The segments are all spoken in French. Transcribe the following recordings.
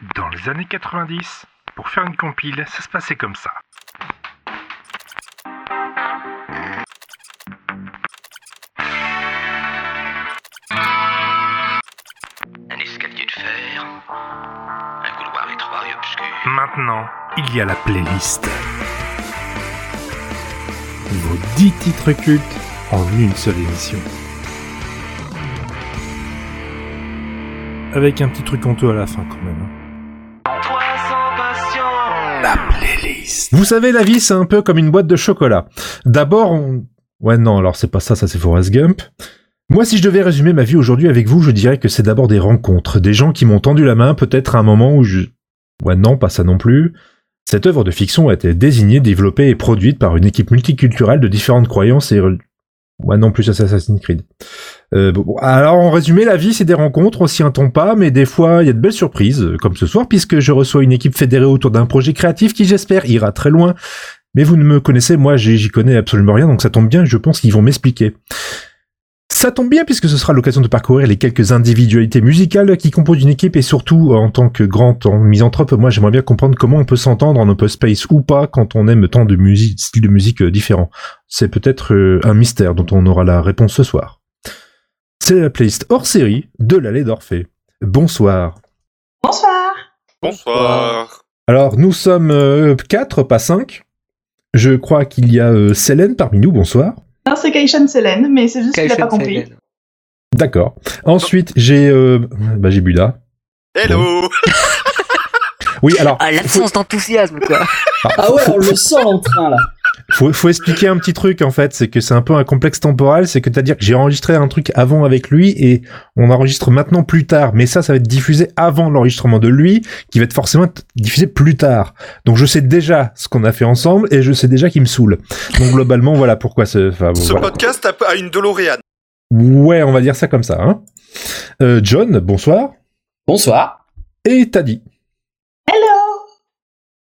Dans les années 90, pour faire une compile, ça se passait comme ça. Un escalier de fer, un couloir étroit et obscur. Maintenant, il y a la playlist. Vos 10 titres cultes en une seule émission. Avec un petit truc honteux à la fin quand même. Vous savez, la vie, c'est un peu comme une boîte de chocolat. D'abord, on... Ouais, non, alors c'est pas ça, ça c'est Forrest Gump. Moi, si je devais résumer ma vie aujourd'hui avec vous, je dirais que c'est d'abord des rencontres, des gens qui m'ont tendu la main, peut-être à un moment où je... Ouais, non, pas ça non plus. Cette œuvre de fiction a été désignée, développée et produite par une équipe multiculturelle de différentes croyances et... Ouais, non, plus Assassin's Creed. Euh, bon, alors, en résumé, la vie, c'est des rencontres, on s'y attend pas, mais des fois, il y a de belles surprises, euh, comme ce soir, puisque je reçois une équipe fédérée autour d'un projet créatif qui, j'espère, ira très loin. Mais vous ne me connaissez, moi, j'y connais absolument rien, donc ça tombe bien, je pense qu'ils vont m'expliquer. Ça tombe bien puisque ce sera l'occasion de parcourir les quelques individualités musicales qui composent une équipe et surtout, en tant que grand en misanthrope, moi j'aimerais bien comprendre comment on peut s'entendre en open space ou pas quand on aime tant de musique, styles de musique euh, différents. C'est peut-être euh, un mystère dont on aura la réponse ce soir. C'est la playlist hors série de l'allée d'Orphée. Bonsoir. Bonsoir. Bonsoir. Alors nous sommes euh, quatre, pas cinq. Je crois qu'il y a euh, Célène parmi nous, bonsoir. Non, c'est Kaishan Selen, mais c'est juste qu'il a pas compris. D'accord. Ensuite, j'ai euh, bah, j'ai Buda. Hello. Oui, alors Ah, l'absence d'enthousiasme, quoi. Ah ouais, on le sent en train là. Faut, faut expliquer un petit truc en fait, c'est que c'est un peu un complexe temporel, c'est que c'est-à-dire que j'ai enregistré un truc avant avec lui et on enregistre maintenant plus tard, mais ça, ça va être diffusé avant l'enregistrement de lui, qui va être forcément diffusé plus tard. Donc je sais déjà ce qu'on a fait ensemble et je sais déjà qu'il me saoule. Donc globalement, voilà pourquoi ce. Enfin, bon, Ce voilà. podcast a, une DeLorean. Ouais, on va dire ça comme ça. Hein. Euh, John, bonsoir. Bonsoir. Et Taddy. Hello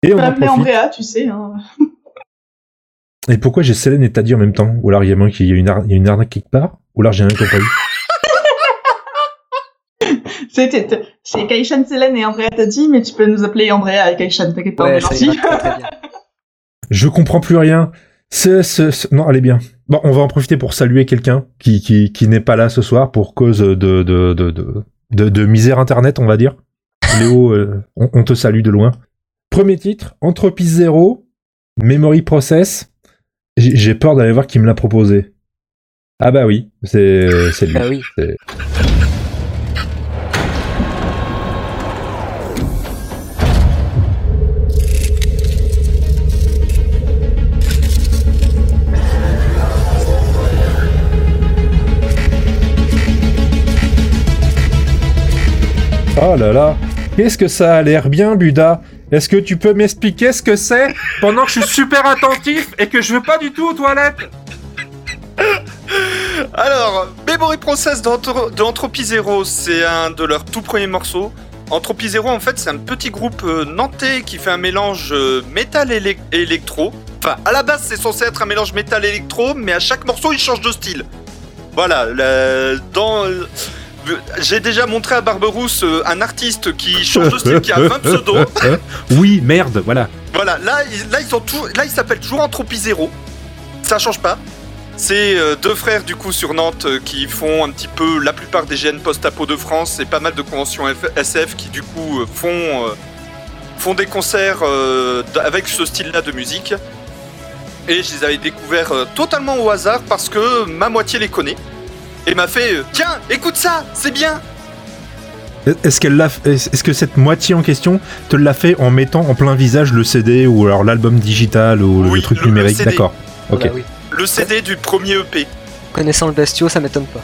Et on en. Andrea, tu sais. Hein. Et pourquoi j'ai Célène et Taddy en même temps? Ou alors il y a moins qu'il y a une, ar- il y a une arnaque quelque part? Ou alors j'ai rien compris? C'était- C'est Kaishan Selen et Andrea t'a dit, mais tu peux nous appeler Andrea et Kaishan, t'inquiète pas, Ouais. Je comprends plus rien. C'est, c'est- c'est- Non, allez bien. Bon, on va en profiter pour saluer quelqu'un qui, qui, qui n'est pas là ce soir pour cause de, de, de, de, de, de misère internet, on va dire. Léo, euh, on, on te salue de loin. Premier titre, Entropie Zero, Memory Process. J'ai peur d'aller voir qui me l'a proposé. Ah bah oui, c'est lui. Bah oui. Oh là là, qu'est-ce que ça a l'air bien, Buda? Est-ce que tu peux m'expliquer ce que c'est pendant que je suis super attentif et que je veux pas du tout aux toilettes Alors, Memory Process d'Entro- de Entropie Zero, c'est un de leurs tout premiers morceaux. Entropie Zero, en fait, c'est un petit groupe euh, nantais qui fait un mélange euh, métal et élec- et électro. Enfin, à la base, c'est censé être un mélange métal-électro, mais à chaque morceau, il change de style. Voilà, dans... J'ai déjà montré à Barberousse euh, un artiste qui change de style, qui a 20 pseudos. Oui, merde, voilà. Voilà, là, ils, là, ils sont tout, là, ils s'appellent toujours Entropie Zéro. Ça change pas. C'est euh, deux frères du coup sur Nantes euh, qui font un petit peu la plupart des GN post-apo de France et pas mal de conventions F- SF qui du coup euh, font euh, font des concerts euh, d- avec ce style-là de musique. Et je les avais découverts euh, totalement au hasard parce que ma moitié les connaît et m'a fait euh, tiens écoute ça c'est bien Est-ce qu'elle l'a, est-ce est-ce que cette moitié en question te l'a fait en mettant en plein visage le CD ou alors l'album digital ou le truc le- le numérique? CD. D'accord. Ok. Bah oui. le CD du premier EP. Connaissant le bestiau, ça m'étonne pas.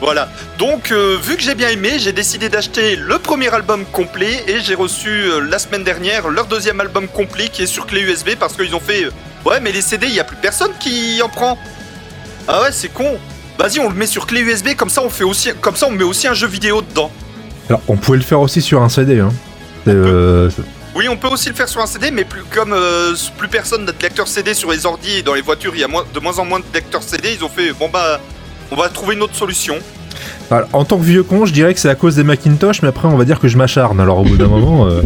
Voilà. Donc, euh, vu que j'ai bien aimé, j'ai décidé d'acheter le premier album complet et j'ai reçu euh, la semaine dernière leur deuxième album complet qui est sur clé USB parce qu'ils ont fait euh, Ouais, mais les CD, il y a plus personne qui en prend. Ah ouais, c'est con. Vas-y, on le met sur clé USB comme ça on fait aussi comme ça on met aussi un jeu vidéo dedans. Alors, on pouvait le faire aussi sur un CD. Hein. Euh, Oui, on peut aussi le faire sur un CD, mais plus comme euh, plus personne n'a de lecteur CD sur les ordi et dans les voitures, il y a moins- de moins en moins de lecteurs CD, ils ont fait bon bah on va trouver une autre solution. Alors, en tant que vieux con, je dirais que c'est à cause des Macintosh, mais après on va dire que je m'acharne. Alors au bout d'un moment, euh,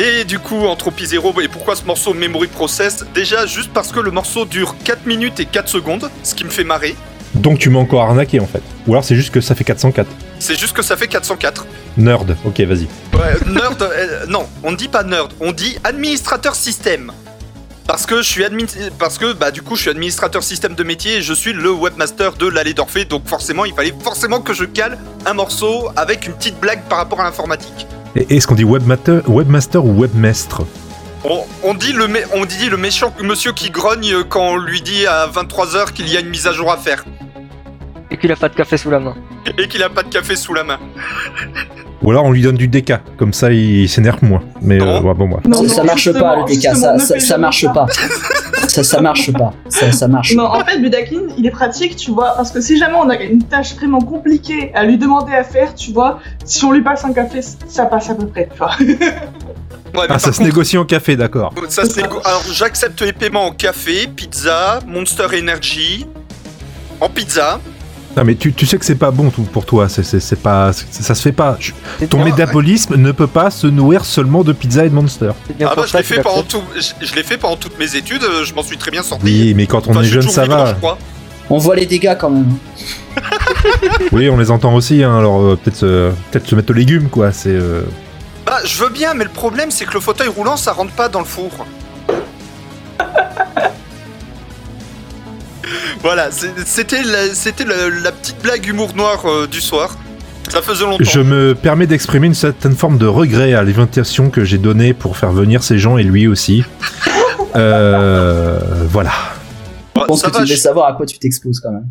Et du coup, Entropie Zero, et pourquoi ce morceau Memory Process? Déjà, juste parce que le morceau dure 4 minutes et 4 secondes, ce qui me fait marrer. donc tu m'as encore arnaqué en fait. Ou alors c'est juste que ça fait 404. C'est juste que ça fait 404. Nerd, ok, vas-y. Ouais, nerd, euh, non, on ne dit pas nerd, on dit administrateur système. Parce que je suis admin, parce que bah du coup je suis administrateur système de métier et je suis le webmaster de l'allée d'Orphée, donc forcément il fallait forcément que je cale un morceau avec une petite blague par rapport à l'informatique. Et est-ce qu'on dit webmaster, webmaster ou webmestre On, on dit le mé- on dit le méchant monsieur qui grogne quand on lui dit à 23h qu'il y a une mise à jour à faire Et qu'il a pas de café sous la main. et qu'il a pas de café sous la main. Ou alors on lui donne du DK, comme ça il s'énerve moins. Mais euh, ouais, bon, moi. Non, ça, non, ça marche pas, le DK, ça, ne ça, marche pas. Ça, ça marche pas. Ça, ça marche. Non, en fait, Budakin, il est pratique, tu vois, parce que si jamais on a une tâche vraiment compliquée à lui demander à faire, tu vois, si on lui passe un café, ça passe à peu près, tu vois. Ouais, Ah, ça se négocie en café, d'accord. ça se négo- Alors j'accepte les paiements en café, pizza, Monster Energy, en pizza. Non mais tu, tu sais que c'est pas bon tout pour toi, c'est, c'est, c'est pas, c'est- ça se fait pas. Je- ton bien- métabolisme ne peut pas se nourrir seulement de pizza et de monster. Ah bah je l'ai fait a pendant fait. tout, je, je l'ai fait pendant toutes mes études, euh, je m'en suis très bien sorti. Oui, mais quand on Enfin, est jeune, ça va. On voit les dégâts quand même. Oui, on les entend aussi, hein, alors euh, peut-être, se- peut-être se mettre aux légumes, quoi. C'est. euh, Bah je veux bien, mais le problème c'est que le fauteuil roulant ça rentre pas dans le four. voilà, c'était la, c'était la, la petite blague humour noir euh, du soir. Ça faisait longtemps. Je me permets d'exprimer une certaine forme de regret à l'invitation que j'ai donnée pour faire venir ces gens et lui aussi. Euh, voilà. Je pense ça que tu va, devais je- savoir à quoi tu t'exposes quand même.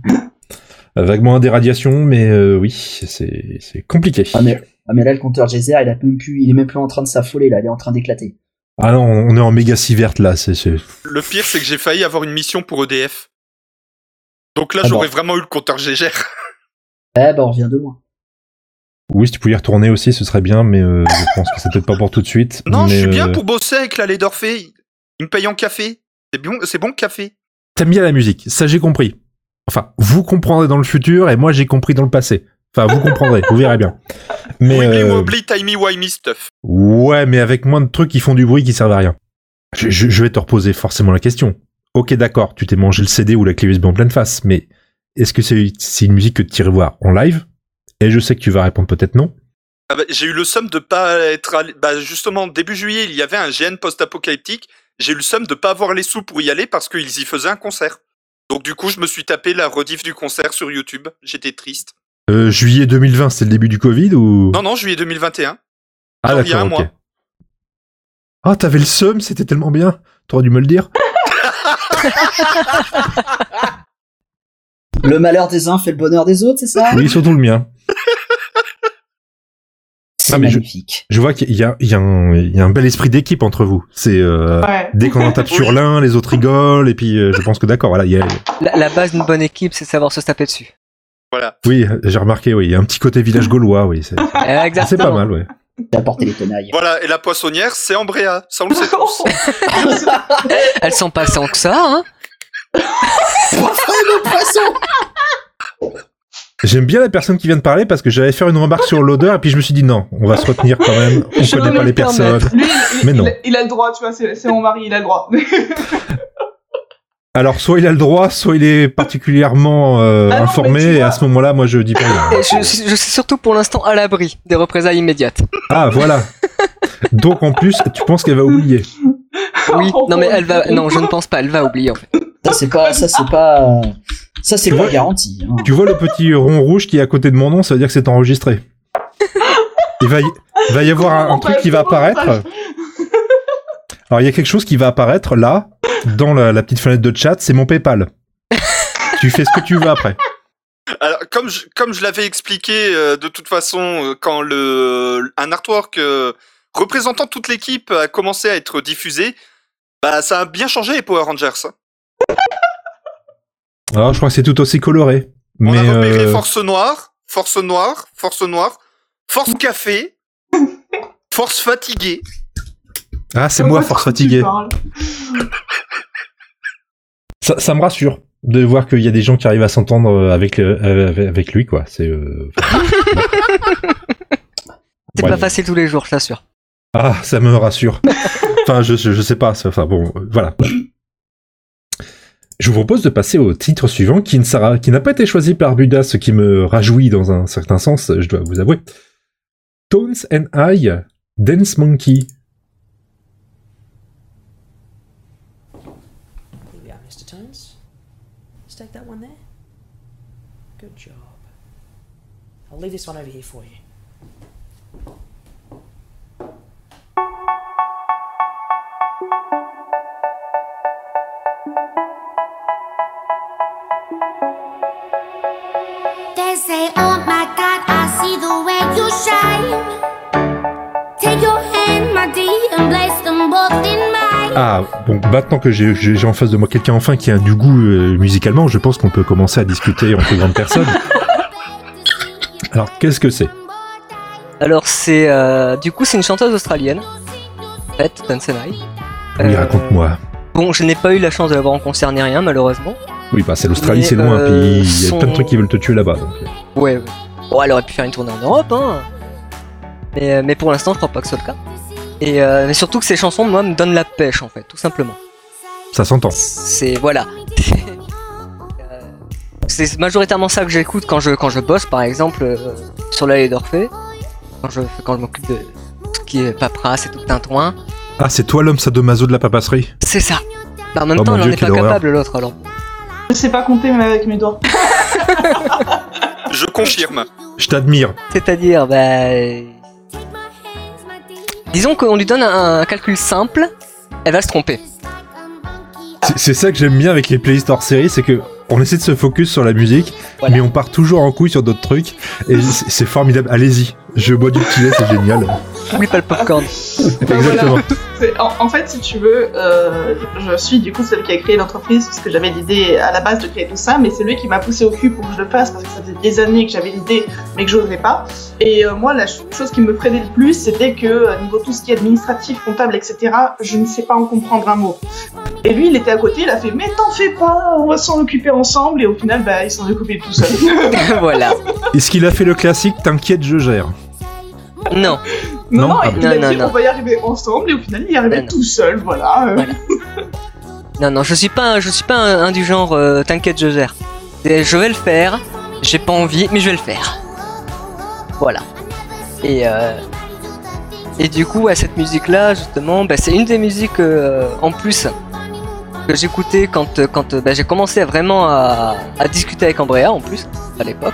Vaguement des radiations, mais euh, oui, c'est, c'est compliqué. Ah mais, ah, mais là, le compteur Geyser, il, a même plus, il est même plus en train de s'affoler, là. Il est en train d'éclater. Ah non, on est en méga si verte là. C'est, c'est- Le pire c'est que j'ai failli avoir une mission pour EDF. Donc là Ah j'aurais bon. vraiment eu le compteur GGR. Eh ben, on revient de loin. Oui, si tu pouvais y retourner aussi, ce serait bien, mais euh, je pense que c'est peut-être pas pour tout de suite. Non, je suis bien euh, pour bosser avec l'allée d'Orphée. Il me paye en café. C'est bon, c'est bon le café. T'aimes bien la musique, ça j'ai compris. Enfin, vous comprendrez dans le futur et moi j'ai compris dans le passé. Enfin, vous comprendrez, vous verrez bien. Mais Wibbly euh, wobbly timey wimey stuff. ouais, mais avec moins de trucs qui font du bruit qui servent à rien. Je, je- je vais te reposer forcément la question. Ok, d'accord, tu t'es mangé le CD ou la clé USB en pleine face, mais est-ce que c'est une musique que tu irais voir en live? Et je sais que tu vas répondre peut-être non. Ah bah, j'ai eu le somme de pas être allé. Bah justement, début juillet, il y avait un GN post-apocalyptique. J'ai eu le somme de pas avoir les sous pour y aller parce qu'ils y faisaient un concert. Donc du coup, je me suis tapé la rediff du concert sur YouTube. J'étais triste. Euh, juillet 2020, c'était le début du Covid ou? Non, non, juillet 2021. Ah non, il y a un d'accord, ok. mois. Ah, t'avais le seum, c'était tellement bien. T'aurais dû me le dire. Le malheur des uns fait le bonheur des autres, c'est ça? Oui, surtout le mien. C'est Ah, mais je- magnifique. Je vois qu'il y a, y un, il y a un bel esprit d'équipe entre vous. C'est euh, Ouais. dès qu'on en tape sur l'un, les autres rigolent, et puis euh, je pense que d'accord, voilà, il y a, La, la base d'une bonne équipe, c'est de savoir se taper dessus. Voilà. oui, j'ai remarqué, oui, il y a un petit côté village gaulois, oui, c'est pas mal, ouais. J'ai apporté les tenailles. Voilà. Et la poissonnière, c'est Ambrea. Ça, on le sait tous. Elles sont pas sans que ça, hein. J'aime bien la personne qui vient de parler parce que j'allais faire une remarque sur l'odeur et puis je me suis dit non, on va se retenir quand même. On Je connaît pas les personnes. Lui, il, Mais il- non. il- il a le droit, tu vois, c'est mon mari, il a le droit. Alors soit il a le droit, soit il est particulièrement euh, Ah non, informé et vois- à ce moment-là, moi je dis pas rien. Je, je suis surtout pour l'instant à l'abri des représailles immédiates. Ah voilà. Donc en plus, tu penses qu'elle va oublier. Oui, non mais elle va, non, je ne pense pas, elle va oublier en fait. Ça, c'est pas, ça, c'est pas, ça, c'est Tu pas vois garanti. hein. Tu vois le petit rond rouge qui est à côté de mon nom, ça veut dire que c'est enregistré. Il va y, va y avoir un, un truc qui va apparaître. Alors il y a quelque chose qui va apparaître là, dans la, la petite fenêtre de chat, c'est mon PayPal. tu fais ce que tu veux après. Alors, comme je, comme je l'avais expliqué euh, de toute façon, euh, quand le, un artwork euh, représentant toute l'équipe a commencé à être diffusé, bah ça a bien changé les Power Rangers. hein. Alors je crois que c'est tout aussi coloré. On Mais a repéré euh, Force Noire, Force Noire, Force Noire, Force Café, Force Fatiguée. ah c'est moi force fatiguée. Ça, ça me rassure. de voir qu'il y a des gens qui arrivent à s'entendre avec, euh, avec, avec lui, quoi. C'est. euh, C'est Ouais. pas facile tous les jours, je t'assure. Ah, ça me rassure. enfin, je, je, je sais pas. Enfin, bon, euh, voilà. Je vous propose de passer au titre suivant, qui ne sera, qui n'a pas été choisi par Buda, ce qui me rajouit dans un certain sens, je dois vous avouer. Tones and I, Dance Monkey. I'll leave this one over here for you. They say, Oh my God, I see the way you shine. Take your hand, my dear, and place them both in mine. Ah, bon, maintenant que j'ai j'ai- j'ai en face de moi quelqu'un enfin qui a du goût euh, musicalement, je pense qu'on peut commencer à discuter entre grandes personnes. Alors, qu'est-ce que c'est Alors c'est euh, du coup c'est une chanteuse australienne, en fait, Tansenai. Oui, Euh, raconte-moi. Bon, je n'ai pas eu la chance de la voir en concert ni rien malheureusement. Oui, bah c'est l'Australie, c'est loin, euh, puis il y a son- plein de trucs qui veulent te tuer là-bas. donc, euh. Ouais, ouais. Bon, elle aurait pu faire une tournée en Europe, hein. Mais, mais pour l'instant, je crois pas que ce soit le cas. Et mais surtout que ces chansons, moi, me donnent la pêche, en fait, tout simplement. Ça s'entend. C'est voilà. C'est majoritairement ça que j'écoute quand je quand je bosse, par exemple, euh, sur l'allée d'Orphée, quand je quand je m'occupe de tout ce qui est paperasse et tout le tintouin. Ah, c'est toi l'homme sadomaso de la papasserie C'est ça. Bah, en même Oh temps, il en est pas capable l'autre alors. Je sais pas compter même avec mes doigts. Je confirme. Je t'admire. C'est-à-dire, bah. euh, Disons qu'on lui donne un, un calcul simple, elle va se tromper. C'est- C'est ça que j'aime bien avec les playlists hors série, c'est que on essaie de se focus sur la musique, Voilà. mais on part toujours en couille sur d'autres trucs, et c'est formidable. Allez-y, je bois du petit lait, c'est génial. Oublie pas le popcorn. Exactement. En, en fait, si tu veux, euh, je suis du coup celle qui a créé l'entreprise parce que j'avais l'idée à la base de créer tout ça, mais c'est lui qui m'a poussé au cul pour que je le fasse parce que ça faisait des années que j'avais l'idée mais que j'osais pas. Et euh, moi, la ch- chose qui me freinait le plus, c'était que euh, niveau tout ce qui est administratif, comptable, etc., je ne sais pas en comprendre un mot. Et lui, il était à côté, il a fait mais t'en fais pas, on va s'en occuper ensemble. Et au final, bah, il s'en est occupé tout seul. voilà. Est-ce qu'il a fait le classique T'inquiète, je gère? Non. Non, Non, non, il a Non, dit on va y arriver ensemble. Et au final, il y arrivait tout seul, voilà. Voilà. Non, non, je suis pas, un- je suis pas un, un du genre euh, t'inquiète, je gère. Je vais le faire, j'ai pas envie, mais je vais le faire. Voilà. Et, euh, et du coup, à cette musique-là, justement, bah, c'est une des musiques euh, en plus que j'écoutais quand, quand bah, j'ai commencé vraiment à, à discuter avec Andrea, en plus, à l'époque.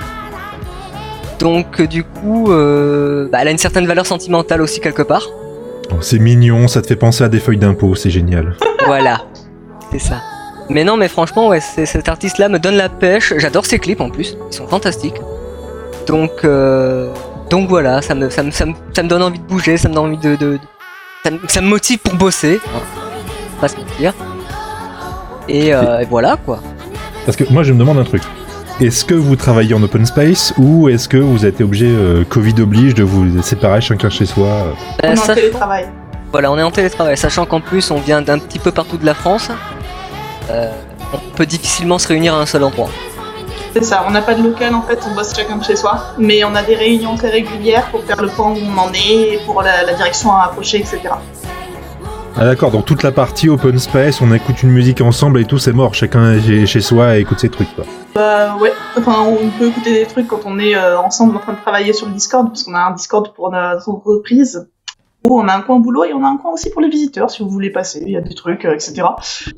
Donc, euh, du coup, euh, bah, elle a une certaine valeur sentimentale aussi, quelque part. Oh, C'est mignon, ça te fait penser à des feuilles d'impôt, c'est génial. Voilà, c'est ça. Mais non, mais franchement, ouais, c'est- cet artiste-là me donne la pêche. J'adore ses clips en plus, ils sont fantastiques. Donc, euh, donc voilà, ça me, ça, me, ça, me, ça me donne envie de bouger, ça me donne envie de. de- de- ça, me, ça me motive pour bosser. hein, pas se mentir. Et, euh, et voilà quoi. Parce que moi, je me demande un truc. Est-ce que vous travaillez en open space ou est-ce que vous avez été obligé, euh, Covid oblige, de vous séparer chacun chez soi euh On Euh, est en télétravail. voilà, on est en télétravail, sachant qu'en plus on vient d'un petit peu partout de la France. euh, on peut difficilement se réunir à un seul endroit. C'est ça, on n'a pas de local en fait, on bosse chacun de chez soi, mais on a des réunions très régulières pour faire le point où on en est, pour la, la direction à approcher, etc. Ah d'accord, donc toute la partie open space, on écoute une musique ensemble et tout, c'est mort. Chacun est chez soi et écoute ses trucs. Quoi. Bah ouais, enfin on peut écouter des trucs quand on est euh, ensemble en train de travailler sur le Discord, parce qu'on a un Discord pour notre entreprise, où on a un coin boulot et on a un coin aussi pour les visiteurs si vous voulez passer, il y a des trucs, euh, etc.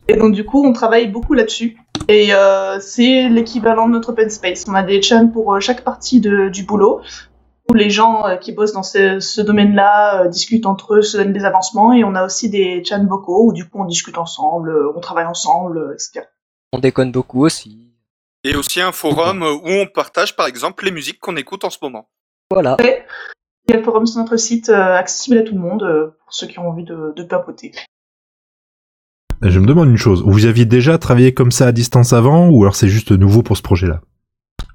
Et donc du coup on travaille beaucoup là-dessus. Et euh, c'est l'équivalent de notre open space. On a des chans pour chaque partie de, du boulot, les gens euh, qui bossent dans ce, ce domaine-là euh, discutent entre eux, se donnent des avancements, et on a aussi des chans vocaux où du coup on discute ensemble, euh, on travaille ensemble, etc. On déconne beaucoup aussi. Et aussi un forum où on partage par exemple les musiques qu'on écoute en ce moment. Voilà. Il y a le forum sur notre site, euh, accessible à tout le monde, euh, pour ceux qui ont envie de, de papoter. Je me demande une chose. Vous aviez déjà travaillé comme ça à distance avant ou alors c'est juste nouveau pour ce projet-là?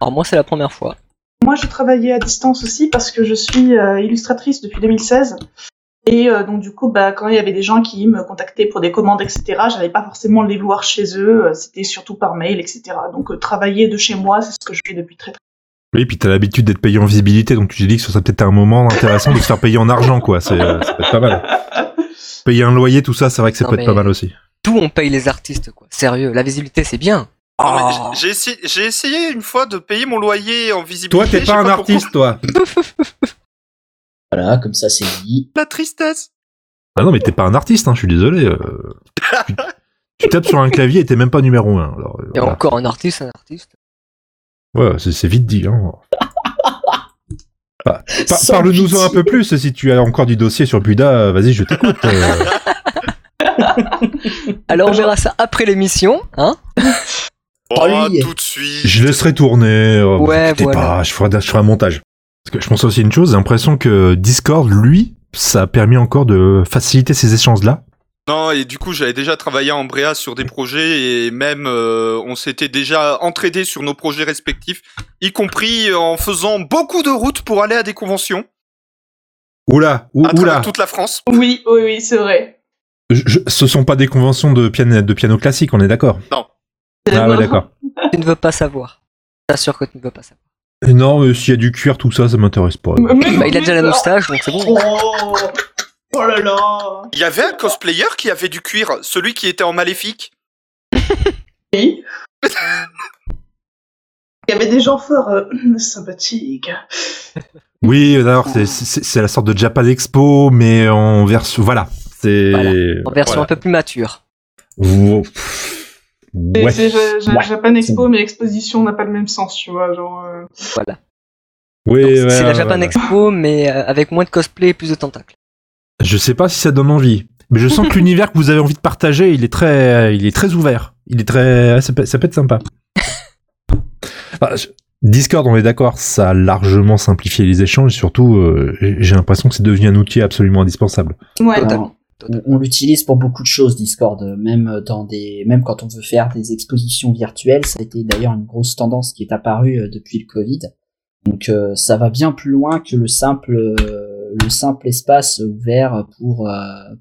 Alors moi c'est la première fois. Moi, je travaillais à distance aussi parce que je suis euh, illustratrice depuis 2016. Et euh, donc du coup, bah, quand il y avait des gens qui me contactaient pour des commandes, etc., j'allais pas forcément les voir chez eux. euh, C'était surtout par mail, etc. Donc euh, travailler de chez moi, c'est ce que je fais depuis très très. Oui, puis t'as l'habitude d'être payé en visibilité, donc tu te dis que ce serait peut-être un moment intéressant de se faire payer en argent, quoi. C'est, euh, ça peut être pas mal. Payer un loyer, tout ça, c'est vrai que ça Non, peut être pas mal aussi. Tout on paye les artistes, quoi. Sérieux, la visibilité c'est bien. Oh. J'ai essayé, une fois de payer mon loyer en visibilité. Toi, t'es pas un artiste, toi. Voilà, comme ça c'est dit. La tristesse. Ah non, mais t'es pas un artiste, hein, je suis désolé. euh. tu, tu tapes sur un clavier et t'es même pas numéro un. Alors, euh, Et voilà. encore un artiste, un artiste. Ouais, c'est, vite dit. Hein. Bah, par- Parle-nous-en un peu plus. Si tu as encore du dossier sur Buda, euh, vas-y, je t'écoute. euh. Alors on verra ça après l'émission, hein Oh, lui. tout de suite. je laisserai tourner. euh, Ouais, voilà. pas, je ferai, je ferai un montage. Parce que je pense aussi une chose, j'ai l'impression que Discord, lui, ça a permis encore de faciliter ces échanges-là. Non, et du coup, j'avais déjà travaillé en Bréa sur des projets et même euh, on s'était déjà entraidé sur nos projets respectifs, y compris en faisant beaucoup de routes pour aller à des conventions Oula, ou- à oula. toute la France. Oui, oui, oui, c'est vrai. Je- je- ce sont pas des conventions de piano, de piano classique, on est d'accord Ah ouais, d'accord. Tu ne veux pas savoir. T'assures que tu ne veux pas savoir. Et Non, mais s'il y a du cuir, tout ça, ça m'intéresse pas. Mais- mais- Bah, il a déjà la moustache, donc c'est bon. Oh, oh là là. Il y avait un cosplayer qui avait du cuir, celui qui était en maléfique. Oui. Il y avait des gens fort euh, sympathiques. Oui, d'ailleurs, c'est- la sorte de Japan Expo, mais en version. Voilà. C'est. Voilà. En version Voilà. un peu plus mature. Ouais. C'est Ouais. Japan Expo, mais exposition n'a pas le même sens, tu vois. Genre, euh, Voilà. Oui, ouais, c'est la Japan ouais. Expo, mais euh, avec moins de cosplay et plus de tentacles. Je sais pas si ça donne envie, mais je sens que l'univers que vous avez envie de partager, il est très, il est très ouvert. Il est très, ça peut, ça peut être sympa. Enfin, je- Discord, on est d'accord, ça a largement simplifié les échanges. Et surtout, euh, j'ai l'impression que c'est devenu un outil absolument indispensable. Ouais. Totalement. On, l'utilise pour beaucoup de choses Discord, même dans des, même quand on veut faire des expositions virtuelles, ça a été d'ailleurs une grosse tendance qui est apparue euh, depuis le Covid. Donc euh, ça va bien plus loin que le simple, euh, le simple espace ouvert pour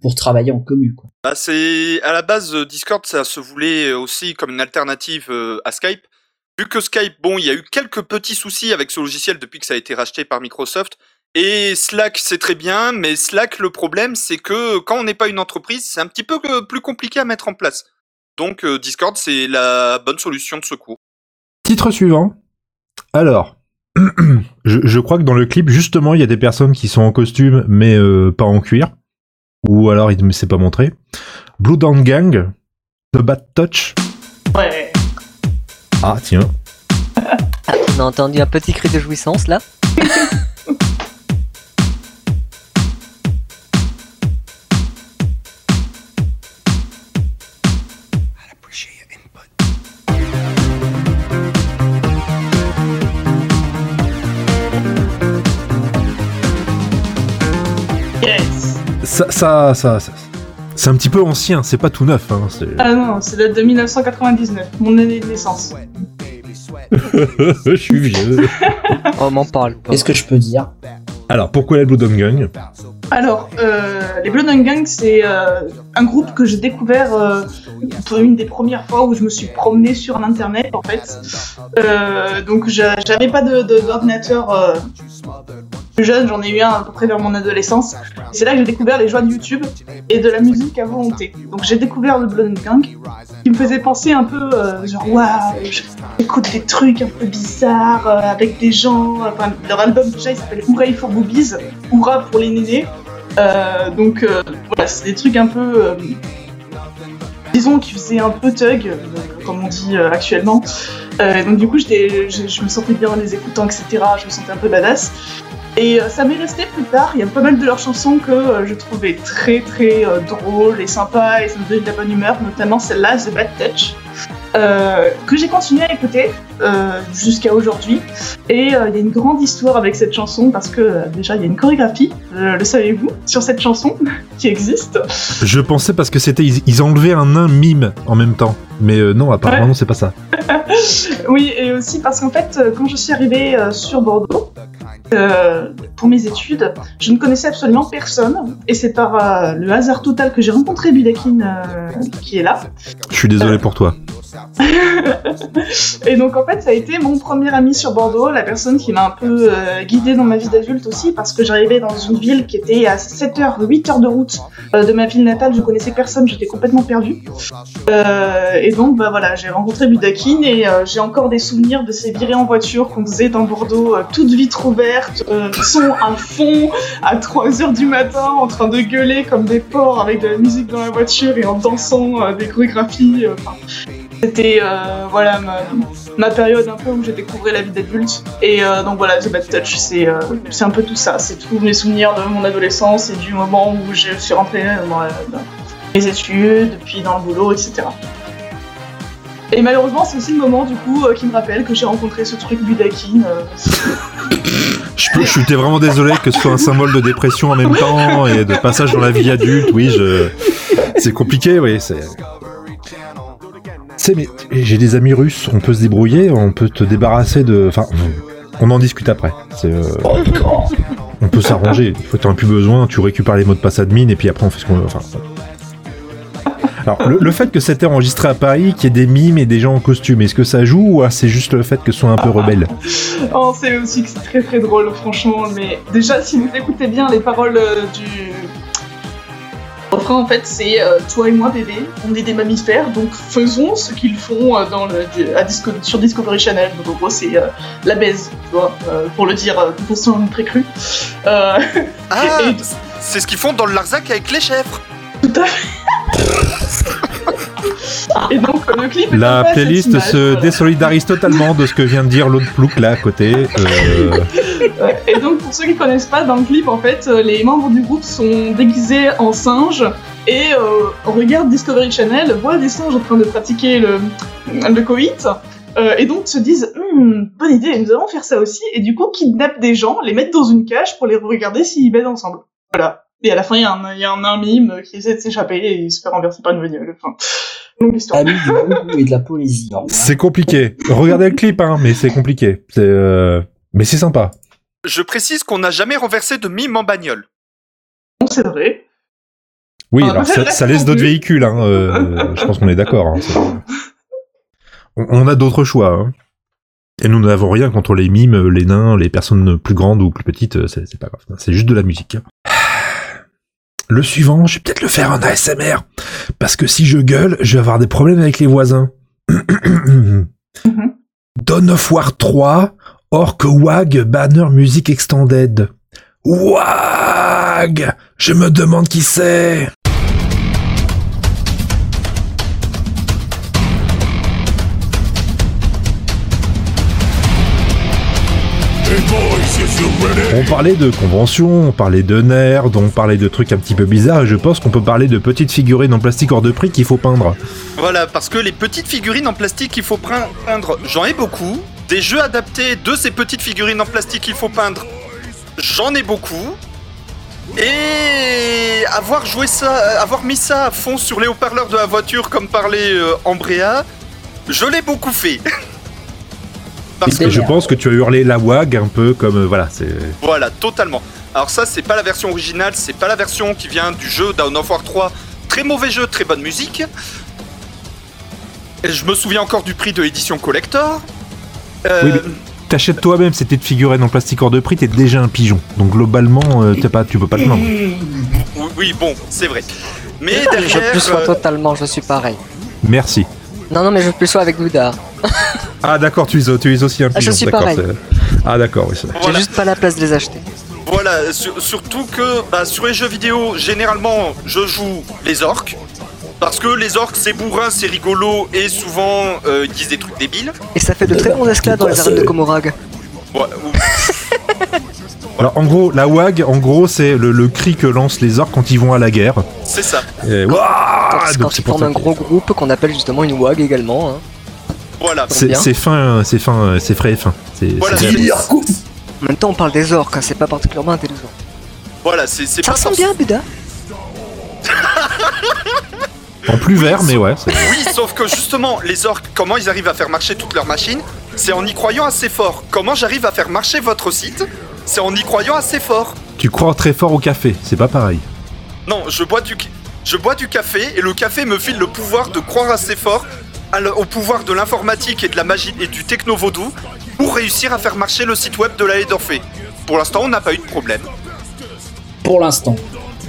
pour travailler en commu. Quoi. Bah, c'est à la base Discord, ça se voulait aussi comme une alternative à Skype. Vu que Skype, bon, il y a eu quelques petits soucis avec ce logiciel depuis que ça a été racheté par Microsoft. Et Slack, c'est très bien, mais Slack, le problème, c'est que quand on n'est pas une entreprise, c'est un petit peu plus compliqué à mettre en place. Donc euh, Discord, c'est la bonne solution de secours. Titre suivant. Alors, je, je crois que dans le clip, justement, il y a des personnes qui sont en costume, mais euh, pas en cuir. Ou alors, il ne s'est pas montré. Blue Down Gang, The Bad Touch. Ouais. Ah, tiens. On a entendu un petit cri de jouissance là. Yes. Ça, ça, ça, ça- c'est un petit peu ancien, c'est pas tout neuf. Hein, Ah non, c'est date de 1999, mon année de naissance. je suis vieux. Oh, on m'en parle pas. Qu'est-ce que je peux dire? Alors, pourquoi la Blue Down Gang Alors, euh, les Blood and Gang, c'est euh, un groupe que j'ai découvert euh, pour une des premières fois où je me suis promenée sur l'internet en fait. Euh, donc j'a- j'avais pas de- de- d'ordinateur euh, jeune, j'en ai eu un à peu près vers mon adolescence. C'est là que j'ai découvert les joies de YouTube et de la musique à volonté. Donc j'ai découvert le Blood Gang qui me faisait penser un peu euh, genre waouh, j'écoute des trucs un peu bizarres euh, avec des gens. Enfin, leur album déjà il s'appelle Hooray for Boobies, Hourra pour les nénés. Euh, donc voilà, c'est des trucs un peu, disons, qui faisaient un peu thug, comme on dit actuellement. Donc du coup, je me sentais bien en les écoutant, etc. Je me sentais un peu badass. Et euh, ça m'est resté plus tard. Il y a pas mal de leurs chansons que euh, je trouvais très très euh, drôles et sympas et ça me donnait de la bonne humeur, notamment celle-là, The Bad Touch, euh, que j'ai continué à écouter euh, jusqu'à aujourd'hui. Et il y a une grande histoire avec cette chanson parce que déjà il y a une chorégraphie, le savez-vous, sur cette chanson qui existe. Je pensais parce que c'était ils, ils enlevaient un nain mime en même temps, mais non, apparemment Ouais. non, c'est pas ça. Oui, et aussi parce qu'en fait, quand je suis arrivée sur Bordeaux, euh, pour mes études, je ne connaissais absolument personne, et c'est par euh, le hasard total que j'ai rencontré Budakin euh, qui est là. Je suis désolé pour toi. Et donc en fait, ça a été mon premier ami sur Bordeaux, la personne qui m'a un peu euh, guidée dans ma vie d'adulte aussi, parce que j'arrivais dans une ville qui était à 7 heures, 8 heures de route euh, de ma ville natale, je connaissais personne, j'étais complètement perdue. Euh, et donc bah voilà, j'ai rencontré Budakin et euh, j'ai encore des souvenirs de ces virées en voiture qu'on faisait dans Bordeaux, toutes vitres ouvertes, son à fond, à 3 heures du matin, en train de gueuler comme des porcs avec de la musique dans la voiture et en dansant des chorégraphies. C'était euh, voilà ma, ma période un peu où j'ai découvert la vie d'adulte et euh, donc voilà The Bad Touch c'est euh, c'est un peu tout ça c'est tous mes souvenirs de mon adolescence et du moment où je suis rentrée dans, mes études puis dans le boulot etc et malheureusement c'est aussi le moment du coup qui me rappelle que j'ai rencontré ce truc Budakin Je, peux- je suis vraiment désolé que ce soit un symbole de dépression en même temps et de passage dans la vie adulte. Oui, je. C'est compliqué, oui. C'est. C'est mais j'ai des amis russes. On peut se débrouiller. On peut te débarrasser de. Enfin, on en discute après. Euh, On peut s'arranger. Il faut que t'en aies plus besoin. Tu récupères les mots de passe admin et puis après on fait ce qu'on veut. Alors, le, fait que c'était enregistré à Paris, qu'il y ait des mimes et des gens en costume, est-ce que ça joue ou ah, c'est juste le fait que ce soit un peu rebelle? Oh, c'est aussi que c'est très très drôle, franchement. Mais déjà, si vous écoutez bien les paroles euh, du refrain, en fait, c'est euh, toi et moi, bébé, on est des mammifères, donc faisons ce qu'ils font euh, dans le, à Disco- sur Discovery Channel. Donc en gros, c'est euh, la baise, tu vois, pour le dire de façon très crue. Ah, Et- c'est ce qu'ils font dans le Larzac avec les chèvres. et donc, le clip. La playlist se désolidarise totalement de ce que vient de dire l'autre plouc là à côté. Euh, Et donc, pour ceux qui connaissent pas, dans le clip, en fait, euh, les membres du groupe sont déguisés en singes et euh, regardent Discovery Channel, voient des singes en train de pratiquer le, le coït. euh, et donc se disent Hmm, bonne idée, nous allons faire ça aussi et du coup kidnappent des gens, les mettent dans une cage pour les regarder s'ils baisent ensemble. Voilà. Et à la fin il y, a un- il y a un, un mime qui essaie de s'échapper et il se fait renverser par une bagnole. Enfin, longue histoire. Ami du et de la poésie. revoir. c'est compliqué. Regardez le clip, hein, mais c'est compliqué. Euh, mais c'est sympa. Je précise qu'on n'a jamais renversé de mime en bagnole. Bon, c'est vrai. Oui, Ah, alors ça, laisse d'autres véhicules. Hein, euh, je pense qu'on est d'accord. hein, on, on a d'autres choix. hein. Et nous n'avons rien contre les mimes, les nains, les personnes plus grandes ou plus petites. euh, C'est, c'est pas grave. C'est juste de la musique. Le suivant, je vais peut-être le faire en ASMR. Parce que si je gueule, je vais avoir des problèmes avec les voisins. Dawn of War 3, Orc Wag Banner Music Extended. Wag Je me demande qui c'est On parlait de conventions, on parlait de nerds, on parlait de trucs un petit peu bizarres, et je pense qu'on peut parler de petites figurines en plastique hors de prix qu'il faut peindre. Voilà, parce que les petites figurines en plastique qu'il faut pein- peindre, j'en ai beaucoup. Des jeux adaptés de ces petites figurines en plastique qu'il faut peindre, j'en ai beaucoup. Et avoir joué ça, euh, avoir mis ça à fond sur les haut-parleurs de la voiture comme parlait euh, Ambrea, je l'ai beaucoup fait. Parce que Et je pense que tu as hurlé la WAG un peu comme... euh, voilà, c'est... Voilà, totalement. Alors ça, c'est pas la version originale, c'est pas la version qui vient du jeu Dawn of War 3. Très mauvais jeu, très bonne musique. Et je me souviens encore du prix de l'édition collector. Euh, Oui, mais t'achètes toi-même ces petites figurines en plastique hors de prix, t'es déjà un pigeon. Donc globalement, euh, t'es pas, tu peux pas te plaindre. oui, bon, c'est vrai. Mais Je derrière, plus sois euh, totalement, je suis pareil. Merci. Non, non, mais je plus sois avec Bouddha. Ah d'accord, tu es, tu es aussi un Ah, je pigeon. suis d'accord, pareil. c'est- Ah d'accord, oui. J'ai voilà, juste pas la place de les acheter. voilà, sur- surtout que bah, sur les jeux vidéo, généralement, je joue les orques. Parce que les orques, c'est bourrin, c'est rigolo, et souvent, euh, ils disent des trucs débiles. Et ça fait de très bons esclaves dans les arènes de Komorag. Ouais, ou- Alors en gros, la WAG, en gros, c'est le, le cri que lancent les orques quand ils vont à la guerre. c'est ça. Et- quand ils forment un gros groupe qu'on appelle justement une WAG également. hein. Voilà. C'est fin, c'est fin, c'est frais et fin. Voilà, En même temps, on parle des orques, hein, c'est pas particulièrement intelligent. voilà, c'est Ça pas ressemble bien, Bouddha en plus vert, mais ouais. Oui, sauf que justement, les orques, comment ils arrivent à faire marcher toutes leurs machines C'est en y croyant assez fort. Comment j'arrive à faire marcher votre site c'est en y croyant assez fort. Tu crois très fort au café, c'est pas pareil. Non, je bois du, je bois du café et le café me file le pouvoir de croire assez fort au pouvoir de l'informatique et de la magie et du techno-vaudou pour réussir à faire marcher le site web de la Haie d'Orphée. Pour l'instant, on n'a pas eu de problème. Pour l'instant.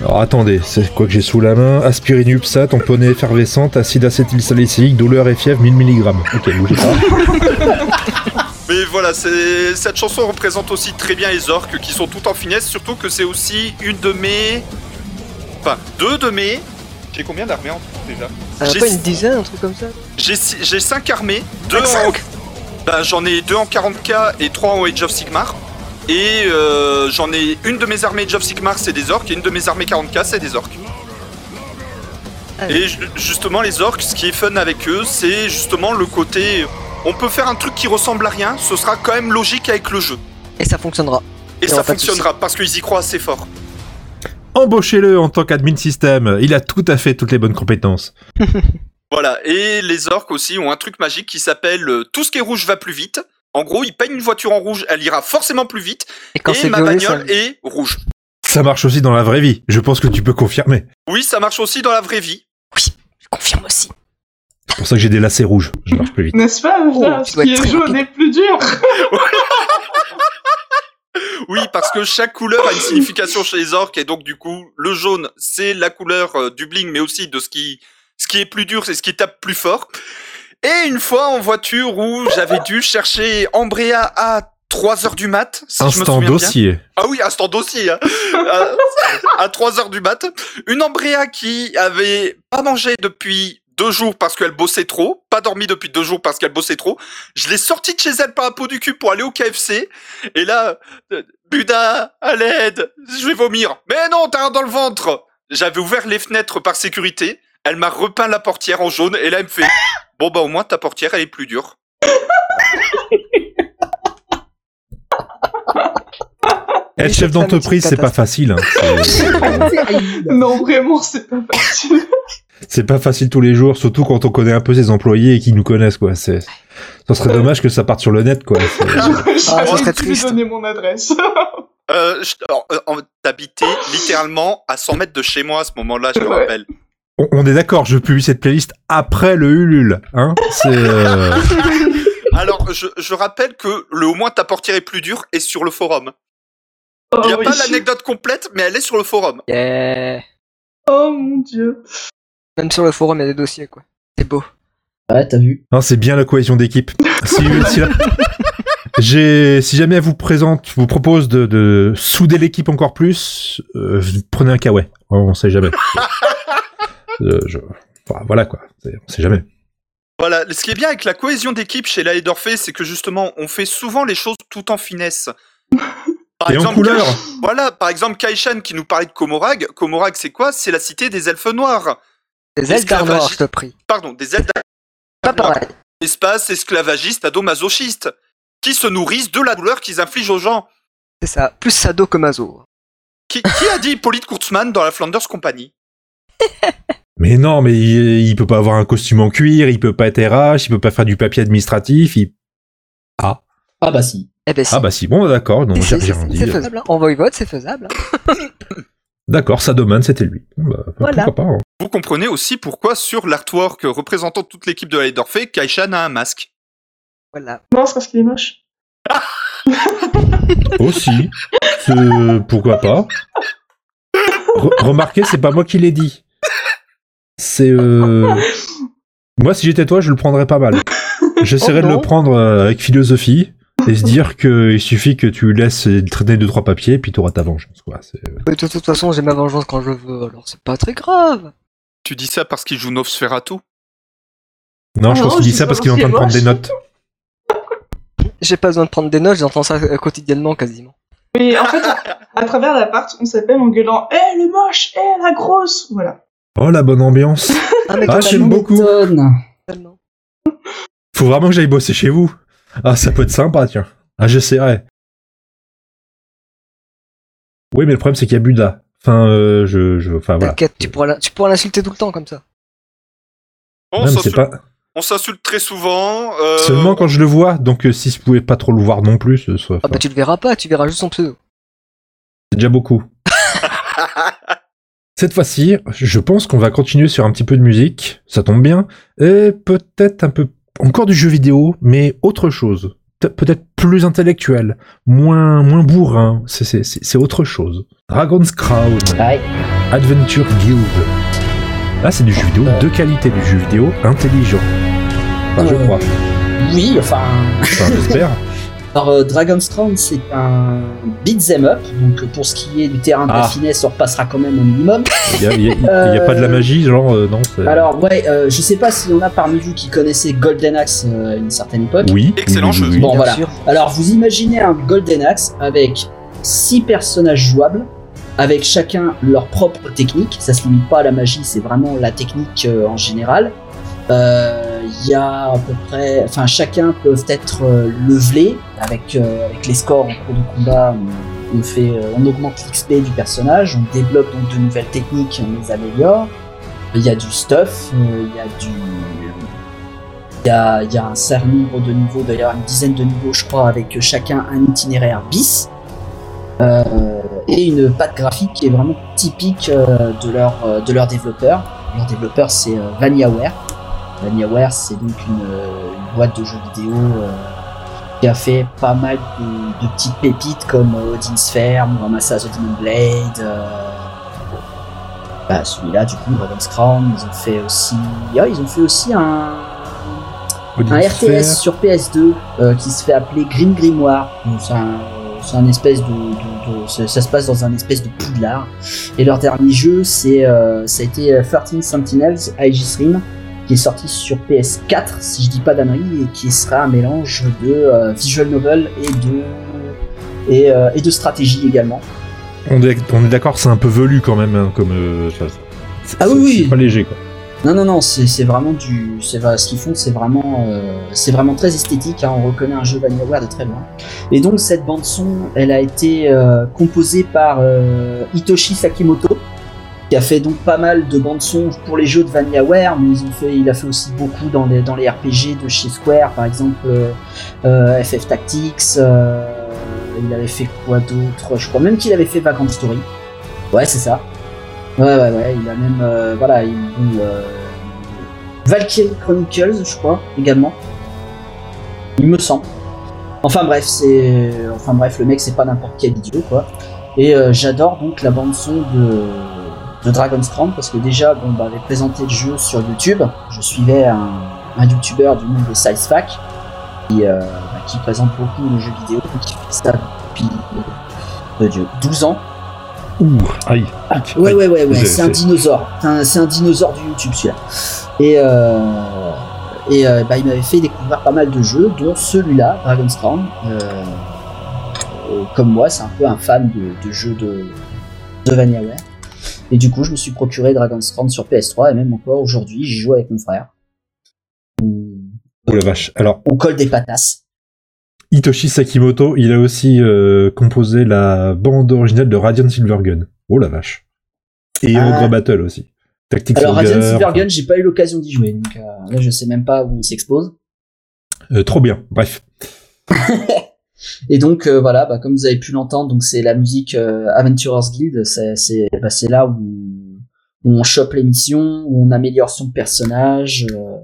Alors attendez, c'est quoi que j'ai sous la main? Aspirine UPSA, tamponné effervescente, acide acétylsalicylique, douleur et fièvre 1000 mg. Ok, bougez pas. Mais voilà, c'est- cette chanson représente aussi très bien les orques qui sont tout en finesse, surtout que c'est aussi une de mes. Enfin, deux de mes. J'ai combien d'armées en tout déjà a J'ai pas une dizaine, un truc comme ça J'ai six- j'ai 5 armées, deux en... Cinq Ben, j'en ai deux en 40k et trois en Age of Sigmar. Et euh, j'en ai une de mes armées Age of Sigmar, c'est des orques, et une de mes armées 40k, c'est des orques. Ah Et ju- justement, les orques, ce qui est fun avec eux, c'est justement le côté. On peut faire un truc qui ressemble à rien, ce sera quand même logique avec le jeu. Et ça fonctionnera. Et ça fonctionnera parce qu'ils y croient assez fort. Embauchez-le en tant qu'admin système, il a tout à fait toutes les bonnes compétences. Voilà, et les orques aussi ont un truc magique qui s'appelle euh, tout ce qui est rouge va plus vite. En gros, ils peignent une voiture en rouge, elle ira forcément plus vite, Et quand et c'est ma ça... bagnole est rouge. Ça marche aussi dans la vraie vie, je pense que tu peux confirmer. Oui, ça marche aussi dans la vraie vie. Je confirme aussi. C'est pour ça que j'ai des lacets rouges, je marche plus vite. N'est-ce pas Oh, Ce qui est jaune est plus dur. Oui, parce que chaque couleur a une signification chez les orques, et donc du coup, le jaune, c'est la couleur euh, du bling, mais aussi de ce qui, ce qui est plus dur, c'est ce qui tape plus fort. Et une fois en voiture où j'avais dû chercher Ambrea à 3 heures du mat, si je me Instant bien. dossier. Ah oui, instant dossier. Hein. à, à 3 heures du mat. Une Ambrea qui avait pas mangé depuis deux jours parce qu'elle bossait trop, pas dormi depuis deux jours parce qu'elle bossait trop. Je l'ai sortie de chez elle par un pot du cul pour aller au KFC. Et là, euh, Buda, à l'aide, je vais vomir. Mais non, t'as rien dans le ventre. J'avais ouvert les fenêtres par sécurité. Elle m'a repeint la portière en jaune et là elle me fait Bon bah au moins ta portière elle est plus dure. Être chef ça, mais d'entreprise, c'est c'est pas facile. hein. Non, vraiment, c'est pas facile. C'est pas facile tous les jours, surtout quand on connaît un peu ses employés et qu'ils nous connaissent, quoi. C'est, ça serait dommage que ça parte sur le net, quoi. C'est- J'aurais ça serait triste. donner mon adresse. Euh, euh, en- T'habitais littéralement à 100 mètres de chez moi à ce moment-là, je te Ouais. rappelle. On, on est d'accord, je publie cette playlist après le Ulule, hein. C'est, euh, Alors, je, je rappelle que le au moins ta portière est plus dure est sur le forum. Oh, Il n'y a oui. pas l'anecdote complète, mais elle est sur le forum. Yeah. Oh mon dieu. Même sur le forum, il y a des dossiers, quoi. C'est beau. Ouais, t'as vu. non, c'est bien la cohésion d'équipe. Si, si la- J'ai, si jamais elle vous présente, vous propose de, de souder l'équipe encore plus, euh, prenez un kawaii. On sait jamais. Euh, je- enfin, voilà, quoi. On sait jamais. Voilà, ce qui est bien avec la cohésion d'équipe chez la c'est que justement, on fait souvent les choses tout en finesse. Par Et en couleur. Kai- Voilà, par exemple, Kaishan qui nous parlait de Komorag. Komorag, c'est quoi? C'est la cité des elfes noirs. Des ailes je te prie. Pardon, des elfes Pas pareil. espace esclavagistes adomasochistes qui se nourrissent de la douleur qu'ils infligent aux gens. C'est ça. Plus sado que maso. Qui, qui a dit Hippolyte Kurtzman dans la Flanders Company? Mais non, mais il, il peut pas avoir un costume en cuir, il peut pas être RH, il peut pas faire du papier administratif. Il... Ah, Ah bah si. Eh ben si. ah bah si, bon, d'accord, non, j'ai rien dit. c'est faisable. hein. En voivode, c'est faisable. hein. D'accord, Sadoman, c'était lui. Bon, Bah, Voilà. Pourquoi pas hein. Vous comprenez aussi pourquoi sur l'artwork représentant toute l'équipe de la d'Orphée, Kaishan a un masque. Voilà. Non, c'est parce qu'il est moche. Aussi, c'est- pourquoi pas. Re- remarquez, c'est pas moi qui l'ai dit. C'est euh... moi, si j'étais toi, je le prendrais pas mal. J'essaierais Oh de le prendre euh, avec philosophie et se dire que il suffit que tu laisses traîner deux trois papiers, puis tu auras ta vengeance. Quoi. C'est- euh, Mais de toute façon, j'ai ma vengeance quand je veux, alors c'est pas très grave. Tu dis ça parce qu'il joue Nosferatu? Non, je Ah pense qu'il dit ça parce qu'il est en train de prendre qu'il des notes. J'ai pas besoin de prendre des notes, j'entends ça quotidiennement quasiment. Mais en fait, à travers l'appart, on s'appelle en gueulant Eh, le moche Eh, la grosse Voilà. Oh la bonne ambiance. Ah, mais Ah, j'aime beaucoup. Faut vraiment que j'aille bosser chez vous. Ah, ça peut être sympa, tiens. Ah, j'essaierai. Oui, mais le problème, c'est qu'il y a Buda. Enfin, euh, je, je, enfin, voilà. T'inquiète, tu pourras la- tu pourras l'insulter tout le temps comme ça. On Non, mais c'est s'insulte pas on s'insulte très souvent. euh, seulement quand je le vois. Donc, euh, si je pouvais pas trop le voir non plus, ce serait. Ah bah tu le verras pas, tu verras juste son pseudo. C'est déjà beaucoup. Cette fois-ci, je pense qu'on va continuer sur un petit peu de musique, ça tombe bien, et peut-être un peu encore du jeu vidéo, mais autre chose. Pe- Peut-être plus intellectuel, moins moins bourrin, c'est- autre chose. Dragon's Crown. Adventure Guild. Là, c'est du jeu vidéo de qualité, du jeu vidéo intelligent. Enfin, je Euh, crois. Oui, enfin. Enfin, j'espère. Alors, euh, Dragon's Crown, c'est un beat'em up. Donc, pour ce qui est du terrain de la Ah. finesse, on repassera quand même au minimum. Il y a, pas de la magie, genre, euh, non Alors, ouais, euh, je sais pas s'il y en a parmi vous qui connaissaient Golden Axe euh, à une certaine époque. Oui. Excellent oui, oui, jeu. oui. Bon, Bien voilà. sûr. Alors, vous imaginez un Golden Axe avec six personnages jouables, avec chacun leur propre technique. Ça se limite pas à la magie, c'est vraiment la technique euh, en général. Euh, Il y a à peu près, enfin, chacun peuvent être euh, levelés avec euh, avec les scores en cours de combat. On, fait, euh, on augmente l'XP du personnage, on débloque donc de nouvelles techniques, on les améliore. Il y a du stuff, il y a du il y a, y a un certain nombre de niveaux, d'ailleurs une dizaine de niveaux je crois, avec chacun un itinéraire bis. Et une patte graphique qui est vraiment typique de, leur, de leur développeur. Leur développeur c'est VanillaWare. VanillaWare c'est donc une, une boîte de jeux vidéo euh, qui a fait pas mal de, de petites pépites comme euh, Odin Sphere, Muramasa The Demon Blade. euh, bah, celui-là du coup Dragon's Crown ils ont fait aussi ah, ils ont fait aussi un un. RTS sur PS2 euh, qui se fait appeler Green Grimoire. C'est un, espèce de, de- de- ça, ça se passe dans un espèce de poudlard. Et leur dernier jeu, c'est euh, ça a été euh, 13 Sentinels Aegis Rim, qui est sorti sur PS4, si je dis pas d'annerie, et qui sera un mélange de euh, visual novel et de et, euh, et de stratégie également. On est, on est d'accord, c'est un peu velu quand même, hein, comme. euh, ça- c'est- Ah oui, c'est- pas léger, quoi. Non, non, non, c'est c'est vraiment du. Ce qu'ils font, c'est vraiment, euh, c'est vraiment très esthétique. hein, on reconnaît un jeu VanillaWare de très loin. Et donc, cette bande-son, elle a été euh, composée par euh, Hitoshi Sakimoto, a fait donc pas mal de bandes-son pour les jeux de VanillaWare, mais ils ont fait, il a fait aussi beaucoup dans les, dans les RPG de chez Square, par exemple euh, euh, FF Tactics. euh, il avait fait quoi d'autre? Je crois même qu'il avait fait Vacant Story. Ouais, c'est ça. Ouais, ouais, ouais, il a même, euh, voilà, il, euh, Valkyrie Chronicles, je crois, également. Il me semble. Enfin bref, c'est, enfin bref, le mec c'est pas n'importe quel idiot, quoi. Et euh, j'adore donc la bande son de, de Dragon's Crown parce que déjà, bon, bah, avait présenté le jeu sur YouTube. Je suivais un, un YouTuber du nom de SizeFac qui, euh, bah, qui présente beaucoup le jeu vidéo, qui fait ça depuis euh, Dieu, 12 ans. Ouh, aïe. Ah, ouais, ouais, ouais, ouais, C'est- un dinosaure. C'est un, c'est un dinosaure du YouTube, celui-là. Et, euh, et euh, bah, il m'avait fait découvrir pas mal de jeux, dont celui-là, Dragon's Crown. Euh, euh, comme moi, c'est un peu un fan de, de jeux de, de VanillaWare. Et du coup, je me suis procuré Dragon's Crown sur PS3, et même encore aujourd'hui, j'y joue avec mon frère. Oh la vache. Alors, on colle des patasses. Hitoshi Sakimoto, il a aussi euh, composé la bande originale de Radiant Silvergun. Oh la vache. Et Ah. Ogre Battle aussi. Tactics Alors, Radiant Silvergun, j'ai pas eu l'occasion d'y jouer, donc euh, là, je sais même pas où on s'expose. euh, trop bien. Bref. Et donc euh, voilà, bah, comme vous avez pu l'entendre, donc c'est la musique euh, Adventurers Guild, c'est c'est bah, là où on, où on chope les missions, où on améliore son personnage, euh,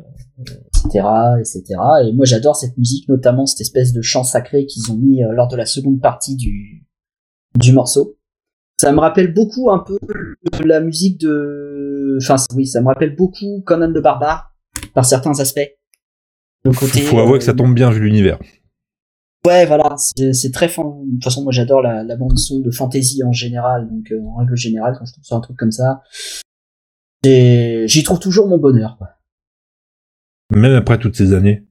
etc., etc. Et moi j'adore cette musique, notamment cette espèce de chant sacré qu'ils ont mis euh, lors de la seconde partie du du morceau. Ça me rappelle beaucoup un peu la musique de, enfin oui, ça me rappelle beaucoup Conan le barbare par certains aspects. Le côté. Faut avouer que ça euh, tombe bien vu l'univers. Ouais, voilà, c'est très fan. De toute façon, moi j'adore la, la bande son de fantasy en général, donc euh, en règle générale, quand je tombe sur un truc comme ça, j'y trouve toujours mon bonheur, quoi. Même après toutes ces années.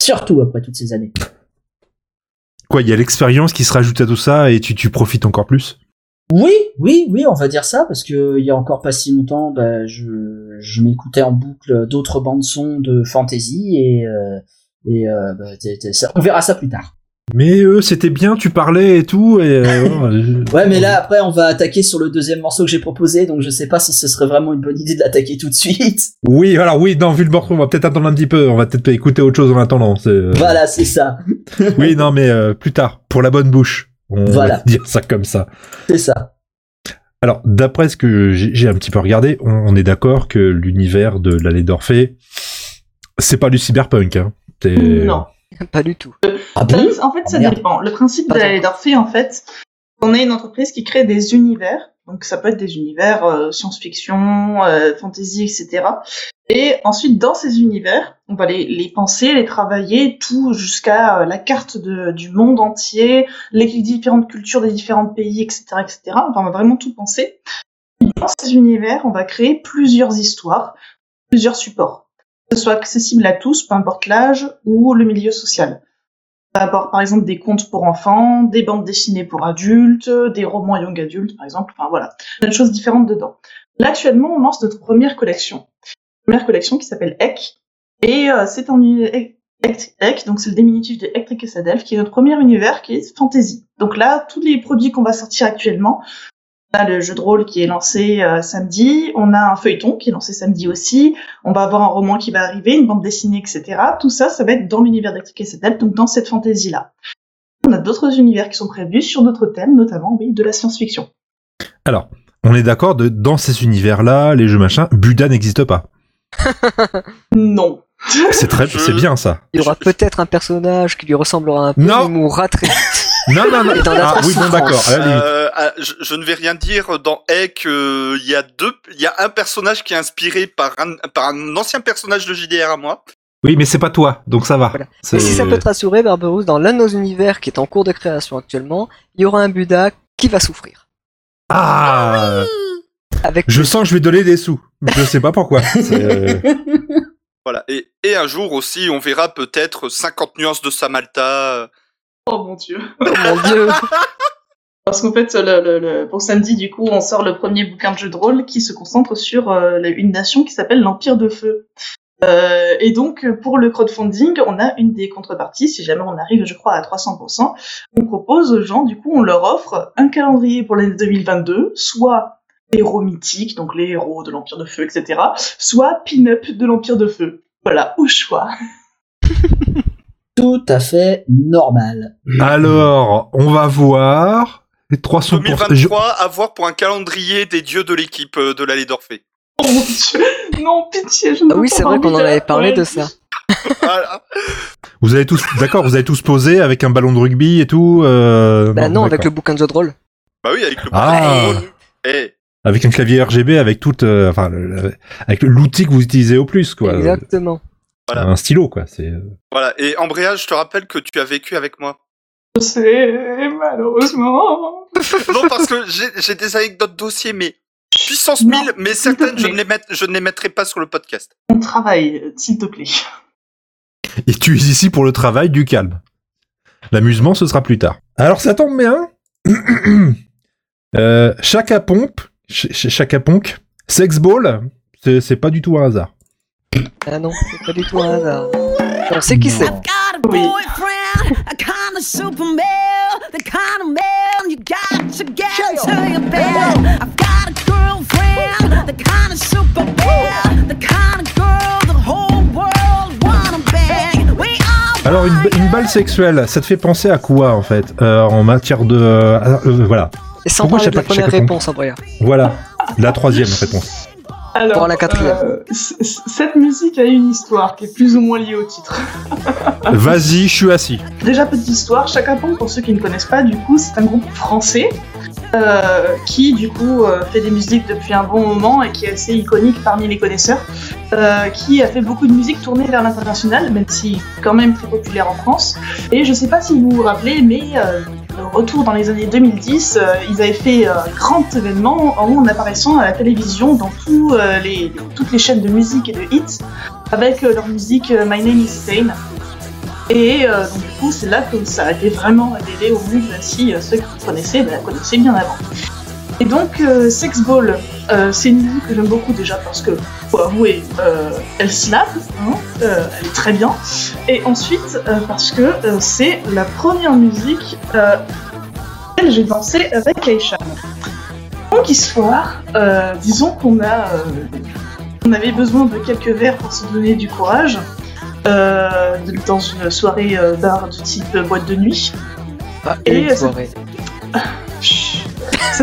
Surtout après toutes ces années. Quoi, il y a l'expérience qui se rajoute à tout ça et tu, tu profites encore plus? Oui, oui, oui, on va dire ça, parce que il y a encore pas si longtemps, bah, je, je m'écoutais en boucle d'autres bandes son de fantasy et, euh, et euh, bah, ça- on verra ça plus tard. Mais eux, c'était bien, tu parlais et tout. Et, euh, voilà. Ouais, mais là, après, on va attaquer sur le deuxième morceau que j'ai proposé, donc je sais pas si ce serait vraiment une bonne idée de l'attaquer tout de suite. Oui, alors oui, non, vu le morceau, on va peut-être attendre un petit peu. On va peut-être écouter autre chose en attendant. euh, Voilà, c'est ça. Oui, non, mais euh, plus tard, pour la bonne bouche. On Voilà. va dire ça comme ça. C'est ça. Alors, d'après ce que j'ai j'ai un petit peu regardé, on, on est d'accord que l'univers de l'allée d'Orphée, c'est pas du cyberpunk. Hein. Non. Pas du tout. Ah bon En fait, ça Oh, merde. dépend. Le principe de d'Orphée, en fait, on est une entreprise qui crée des univers. Donc, ça peut être des univers euh, science-fiction, euh, fantasy, etc. Et ensuite, dans ces univers, on va les, les penser, les travailler, tout jusqu'à euh, la carte de, du monde entier, les différentes cultures des différents pays, etc., etc. Enfin, on va vraiment tout penser. Dans ces univers, on va créer plusieurs histoires, plusieurs supports. Soit accessible à tous, peu importe l'âge ou le milieu social. Va avoir par exemple des contes pour enfants, des bandes dessinées pour adultes, des romans young adultes par exemple, enfin voilà, plein de choses différentes dedans. Là actuellement on lance notre première collection. Première collection qui s'appelle Ek, et euh, c'est un Ek, donc c'est le diminutif de Hectric et Sadelf, qui est notre premier univers qui est fantasy. Donc là, tous les produits qu'on va sortir actuellement, a le jeu de rôle qui est lancé euh, samedi, on a un feuilleton qui est lancé samedi aussi, on va avoir un roman qui va arriver, une bande dessinée, etc. Tout ça, ça va être dans l'univers d'Electric et Sadelf, donc dans cette fantaisie-là. On a d'autres univers qui sont prévus sur d'autres thèmes, notamment oui, de la science-fiction. Alors, on est d'accord de dans ces univers-là, les jeux machin, Buda n'existe pas. Non. C'est très, c'est bien ça. Il y aura peut-être un personnage qui lui ressemblera un peu, Non. mais mourra très Non, non, non. Dans la Ah oui, bon, d'accord. Euh, ah, je, je ne vais rien dire dans euh, Il y a deux, il y a un personnage qui est inspiré par un, par un ancien personnage de JDR à moi. Oui, mais c'est pas toi, donc ça va. Voilà. Et si ça peut te rassurer, Barberousse, dans l'un de nos univers qui est en cours de création actuellement, il y aura un Buddha qui va souffrir. Ah, Avec je sens que je vais donner des sous. Je sais pas pourquoi. Euh, Voilà. Et, et un jour aussi, on verra peut-être 50 nuances de Samalta. Oh mon dieu. Oh mon dieu Parce qu'en fait, le, le- le- pour samedi, du coup, on sort le premier bouquin de jeu de rôle qui se concentre sur euh, une nation qui s'appelle l'Empire de Feu. Euh, et donc, pour le crowdfunding, on a une des contreparties, si jamais on arrive, je crois, à 300%, on propose aux gens, du coup, on leur offre un calendrier pour l'année 2022, soit héros mythiques, donc les héros de l'Empire de Feu, etc., soit pin-up de l'Empire de Feu. Voilà, au choix. Tout à fait normal. Alors, on va voir. Les 300%. je- 2023, à voir pour un calendrier des dieux de l'équipe euh, de l'allée d'Orphée. Oh mon dieu. Non, pitié, je ne Ah oui, pas c'est vrai qu'on en avait de- parlé de ça. Voilà. Vous avez tous, d'accord, vous avez tous posé avec un ballon de rugby et tout. Euh... Bah non, avec le bouquin de jeu de rôle. Bah oui, avec le. Ah. Eh, Avec un clavier RGB, avec toute, euh, enfin, le- le- avec l'outil que vous utilisez au plus, quoi. Exactement. Voilà. Un stylo, quoi. C'est. euh, voilà. Et Embrayage, je te rappelle que tu as vécu avec moi. Je sais, malheureusement. Non, parce que j'ai des anecdotes dossiers, mais puissance Non, 1000, mais certaines, je ne, les met- je ne les mettrai pas sur le podcast. On travaille, s'il te plaît. Et tu es ici pour le travail du calme. L'amusement, ce sera plus tard. Alors, ça tombe bien. euh, Chaka Pompe, Ch- Ch- Chaka Ponk, Sex Ball, c'est c'est pas du tout un hasard. Ah non, c'est pas du tout un hasard. On sait qui c'est. Non. got a Oui. boyfriend, a kind of super male, the kind of man you got to get to your bed. I've got a girlfriend, the kind of super male, the kind of girl the whole world wanna bang. We all Alors, une, une balle sexuelle, ça te fait penser à quoi, en fait euh, En matière de... euh, euh, voilà. Et sans Pourquoi parler de la première réponse, vrai. Voilà. La troisième réponse. Alors, Pour la quatrième. euh, cette musique a une histoire qui est plus ou moins liée au titre. Vas-y, je suis assis. Déjà, petite histoire, Chaka Ponk, pour ceux qui ne connaissent pas, du coup, c'est un groupe français euh, qui, du coup, euh, fait des musiques depuis un bon moment et qui est assez iconique parmi les connaisseurs, euh, qui a fait beaucoup de musique tournée vers l'international, même si quand même très populaire en France. Et je sais pas si vous vous rappelez, mais euh, retour dans les années 2010, euh, ils avaient fait euh, un grand événement en apparaissant à la télévision dans euh, toutes les chaînes de musique et de hits avec euh, leur musique euh, My Name is Stain. Et euh, donc du coup, c'est là que ça a été vraiment révélé au monde, si euh, ceux qui connaissaient, ben, la connaissaient bien avant. Et donc, euh, Sex Ball, euh, c'est une musique que j'aime beaucoup déjà parce que, faut avouer, euh, elle slap, hein, elle est très bien. Et ensuite, parce que c'est la première musique laquelle j'ai dansé avec Aisha. Donc, histoire, disons qu'on a, on avait besoin de quelques verres pour se donner du courage dans une soirée bar de type boîte de nuit. Ah, Et.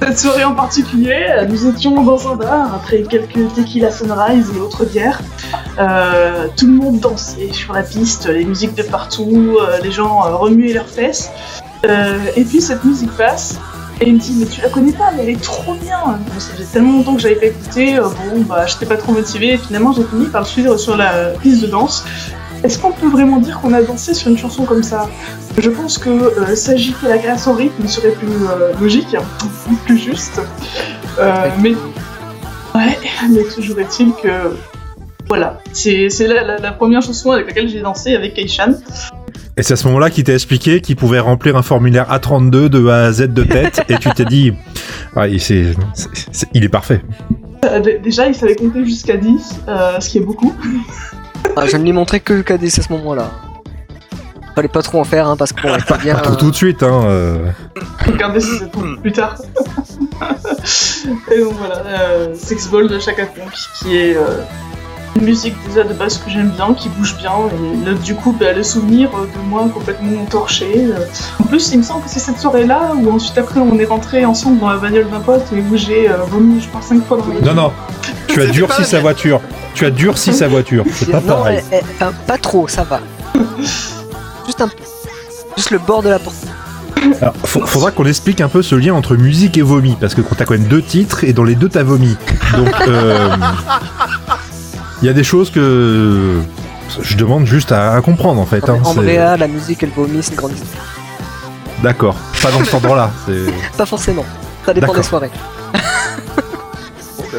Cette soirée en particulier, nous étions dans un bar après quelques tequila sunrise et autres bières. Euh, tout le monde dansait sur la piste, les musiques de partout, euh, les gens euh, remuaient leurs fesses. Et puis cette musique passe. Et il me dit, mais tu la connais pas, mais elle est trop bien. Bon, ça faisait tellement longtemps que j'avais pas écouté, bon, bah, j'étais pas trop motivée, et finalement, j'ai fini par le suivre sur la piste de danse. Est-ce qu'on peut vraiment dire qu'on a dansé sur une chanson comme ça? Je pense que euh, s'agiter la grâce au rythme serait plus euh, logique, plus juste. Euh, mais, ouais, mais toujours est-il que, voilà, c'est la, la- la première chanson avec laquelle j'ai dansé avec Keishan. Et c'est à ce moment-là qu'il t'a expliqué qu'il pouvait remplir un formulaire A32 de A à Z de tête, et tu t'es dit, ah, il, est parfait. Euh, déjà, il savait compter jusqu'à 10, euh, ce qui est beaucoup. Ah, je ne lui montrais que KD à ce moment-là. Fallait pas trop en faire, hein, parce bon, il faut bien. Pas tout, tout de suite, hein. euh. Regardez si c'est pour plus tard. Et donc voilà, euh, Sex Ball de Chaka Ponk, qui est euh, une musique déjà de base que j'aime bien, qui bouge bien, et là, du coup, bah, le souvenir euh, de moi complètement torché. euh. En plus, il me semble que c'est cette soirée-là où ensuite après on est rentré ensemble dans la bagnole d'un pote et où j'ai euh, vomi, je pense, 5 fois dans ma Non, non, tu as durci pas sa voiture. Tu as durci sa voiture. C'est pas non, pareil. eh, eh, pas trop, ça va. Juste un. Juste le bord de la porte. Alors, faudra qu'on explique un peu ce lien entre musique et vomi, parce que t'as quand même deux titres et dans les deux t'as vomi. Donc, euh, il y a des choses que je demande juste à, à comprendre en fait. hein, Andrea, la musique, elle vomit, c'est une grande histoire. D'accord, pas dans cet endroit-là. Pas forcément. Ça dépend des soirées.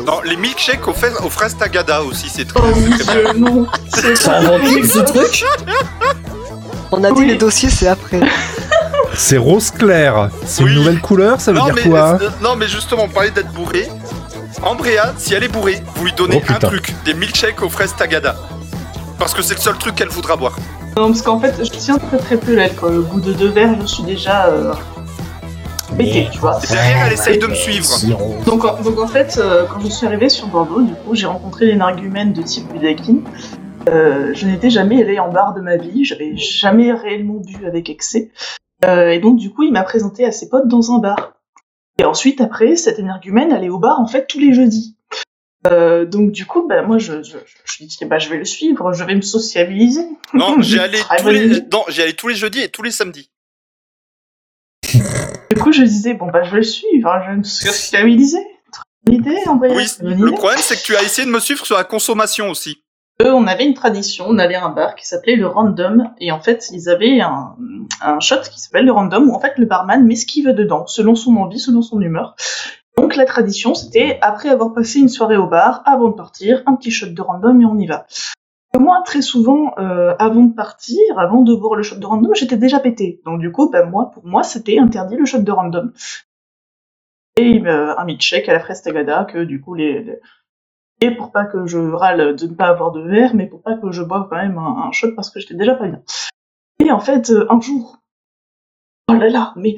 Non, les milkshakes aux, fraises- aux fraises Tagada aussi, c'est très, Oh mon non C'est Ça inventé ce truc On a dit Oui. les dossiers, c'est après. C'est rose clair. C'est Oui. une nouvelle couleur, ça veut Non dire mais, quoi euh, non, mais justement, on parlait d'être bourré. Ambrea, si elle est bourrée, vous lui donnez Oh, un truc, des milkshakes aux fraises Tagada. Parce que c'est le seul truc qu'elle voudra boire. Non, parce qu'en fait, je tiens très très peu l'alcool. Au bout de deux verres, je suis déjà euh, pété, tu vois. Derrière, elle essaye de me suivre. Donc en, donc en fait, euh, quand je suis arrivée sur Bordeaux, du coup, j'ai rencontré l'énergumène de type Budakin. Euh, je n'étais jamais allée en bar de ma vie, j'avais jamais réellement bu avec excès. Euh, et donc du coup, il m'a présenté à ses potes dans un bar. Et ensuite, après, cet énergumène allait au bar en fait tous les jeudis. Euh, donc du coup, bah, moi, je, je, je, je dis, bah, je vais le suivre, je vais me sociabiliser. Tous les... non, j'y allais tous les jeudis et tous les samedis. Du coup, je disais, bon, bah, je vais le suivre, je vais me sociabiliser. Idée, en vrai. Oui, le idée. problème, c'est que tu as essayé de me suivre sur la consommation aussi. Eux, on avait une tradition, on allait à un bar qui s'appelait le Random, et en fait, ils avaient un, un shot qui s'appelle le Random, où en fait, le barman met ce qu'il veut dedans, selon son envie, selon son humeur. Donc, la tradition, c'était, après avoir passé une soirée au bar, avant de partir, un petit shot de Random et on y va. Moi, très souvent, euh, avant de partir, avant de boire le shot de Random, j'étais déjà pété. Donc, du coup, ben, moi, pour moi, c'était interdit le shot de Random. Et euh, un milkshake à la fraise tagada, que du coup, les, les- et pour pas que je râle de ne pas avoir de verre, mais pour pas que je boive quand même un, un shot parce que j'étais déjà pas bien. Et en fait, euh, un jour, oh là là, mais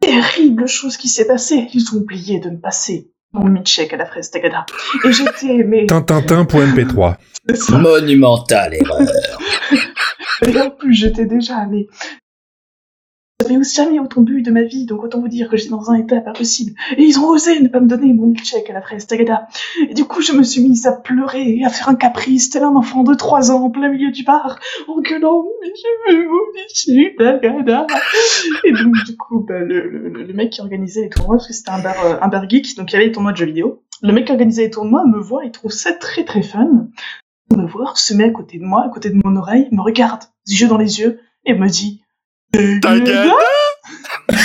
terrible chose qui s'est passée, ils ont oublié de me passer mon milkshake à la fraise tagada. Et j'étais, mais... Tintintin.mp3. c'est ça. Monumental erreur. Et en plus, j'étais déjà, mais. J'avais jamais autant bu de ma vie, donc autant vous dire que j'étais dans un état pas possible. Et ils ont osé ne pas me donner mon milkshake à la fraise tagada. Et du coup, je me suis mise à pleurer et à faire un caprice, tel un enfant de 3 ans en plein milieu du bar, en gueulant, mais je veux mon milkshake tagada. Et donc, du coup, bah, le, le, mec qui organisait les tournois, parce que c'était un bar, euh, un bar geek, donc il y avait les tournois de jeux vidéo. Le mec qui organisait les tournois me voit et trouve ça très très fun. Il me voir, se met à côté de moi, à côté de mon oreille, me regarde, yeux dans les yeux, et me dit Tagada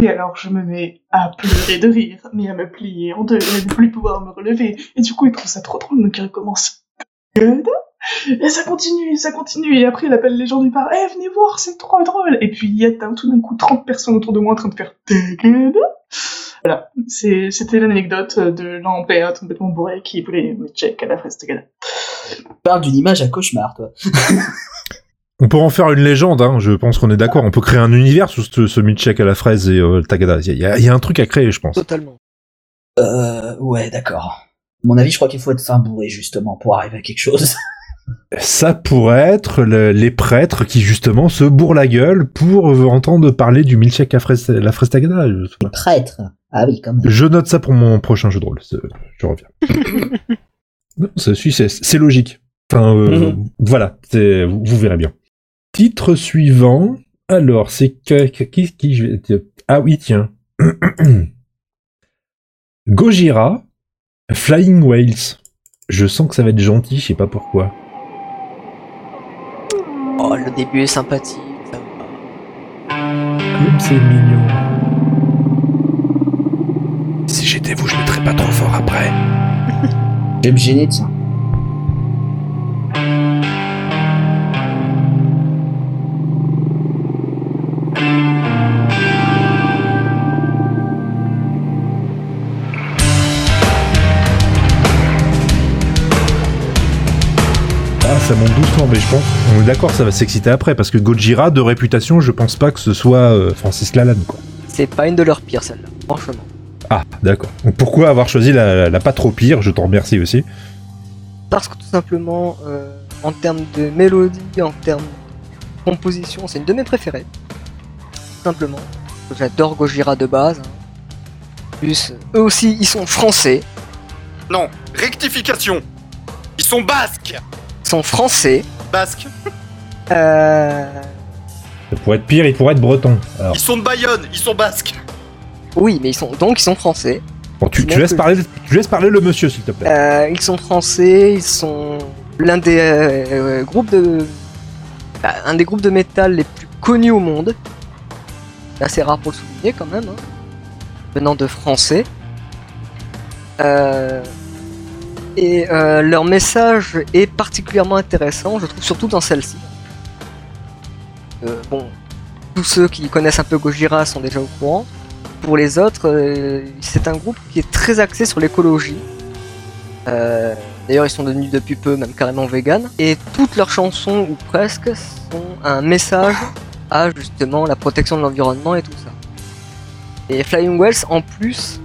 Et alors je me mets à pleurer de rire, mais à me plier en deux, et ne plus pouvoir me relever. Et du coup, il trouve ça trop drôle, donc il recommence. Tagada Et ça continue, ça continue, et après il appelle les gens du bar, eh venez voir, c'est trop drôle Et puis il y a tout d'un coup 30 personnes autour de moi en train de faire Tagada Voilà, c'était l'anecdote de l'Ambert complètement bourré qui voulait me check à la fraise Tagada. Tu parles d'une image à cauchemar, toi. On peut en faire une légende, hein, je pense qu'on est d'accord. On peut créer un univers sur ce, ce milkshake à la fraise et euh, le tagada. Il y, a- il y a un truc à créer, je pense. Totalement. Euh, ouais, d'accord. À mon avis, je crois qu'il faut être fin bourré, justement, pour arriver à quelque chose. Ça pourrait être le- les prêtres qui justement se bourrent la gueule pour entendre parler du milkshake à fraise, la fraise tagada. Je, sais pas. Prêtre. Ah oui, quand même. Je note ça pour mon prochain jeu de rôle. Je reviens. non, ça suit, c'est c'est logique. Enfin, euh, Mhm. voilà, c'est- vous, vous verrez bien. Titre suivant. Alors, c'est que- que- qui, qui je vais- Ah oui, tiens. Gojira, Flying Whales. Je sens que ça va être gentil, je sais pas pourquoi. Oh, le début est sympathique. ça va. Comme c'est mignon. Si j'étais vous, je mettrais pas trop fort après. Je vais me gêner, tiens. Ah, ça monte doucement, mais je pense. On est d'accord, ça va s'exciter après, parce que Gojira, de réputation, je pense pas que ce soit euh, Francis Lalanne, quoi. C'est pas une de leurs pires, celle-là, franchement. Ah, d'accord. Donc pourquoi avoir choisi la, la pas trop pire Je t'en remercie aussi. Parce que tout simplement, euh, en termes de mélodie, en termes de composition, c'est une de mes préférées. Tout simplement. J'adore Gojira de base. hein. Plus, eux aussi, ils sont français. Non, rectification. Ils sont basques. Ils sont français. Basques. Euh... Ça pourrait être pire, il pourrait être breton. Alors, Ils sont de Bayonne. Ils sont basques. Oui, mais ils sont donc ils sont français. bon, tu, laisses que- parler, tu laisses parler le monsieur, s'il te plaît. Euh, ils sont français. Ils sont l'un des euh, euh, groupes de bah, un des groupes de métal les plus connus au monde. C'est assez rare pour le souligner quand même. hein. Venant de français. Euh, et euh, leur message est particulièrement intéressant, je trouve, surtout dans celle-ci. Euh, bon, tous ceux qui connaissent un peu Gojira sont déjà au courant. Pour les autres, euh, c'est un groupe qui est très axé sur l'écologie. D'ailleurs, ils sont devenus depuis peu même carrément vegan. Et toutes leurs chansons, ou presque, sont un message à justement la protection de l'environnement et tout ça. Et Flying Wells, en plus,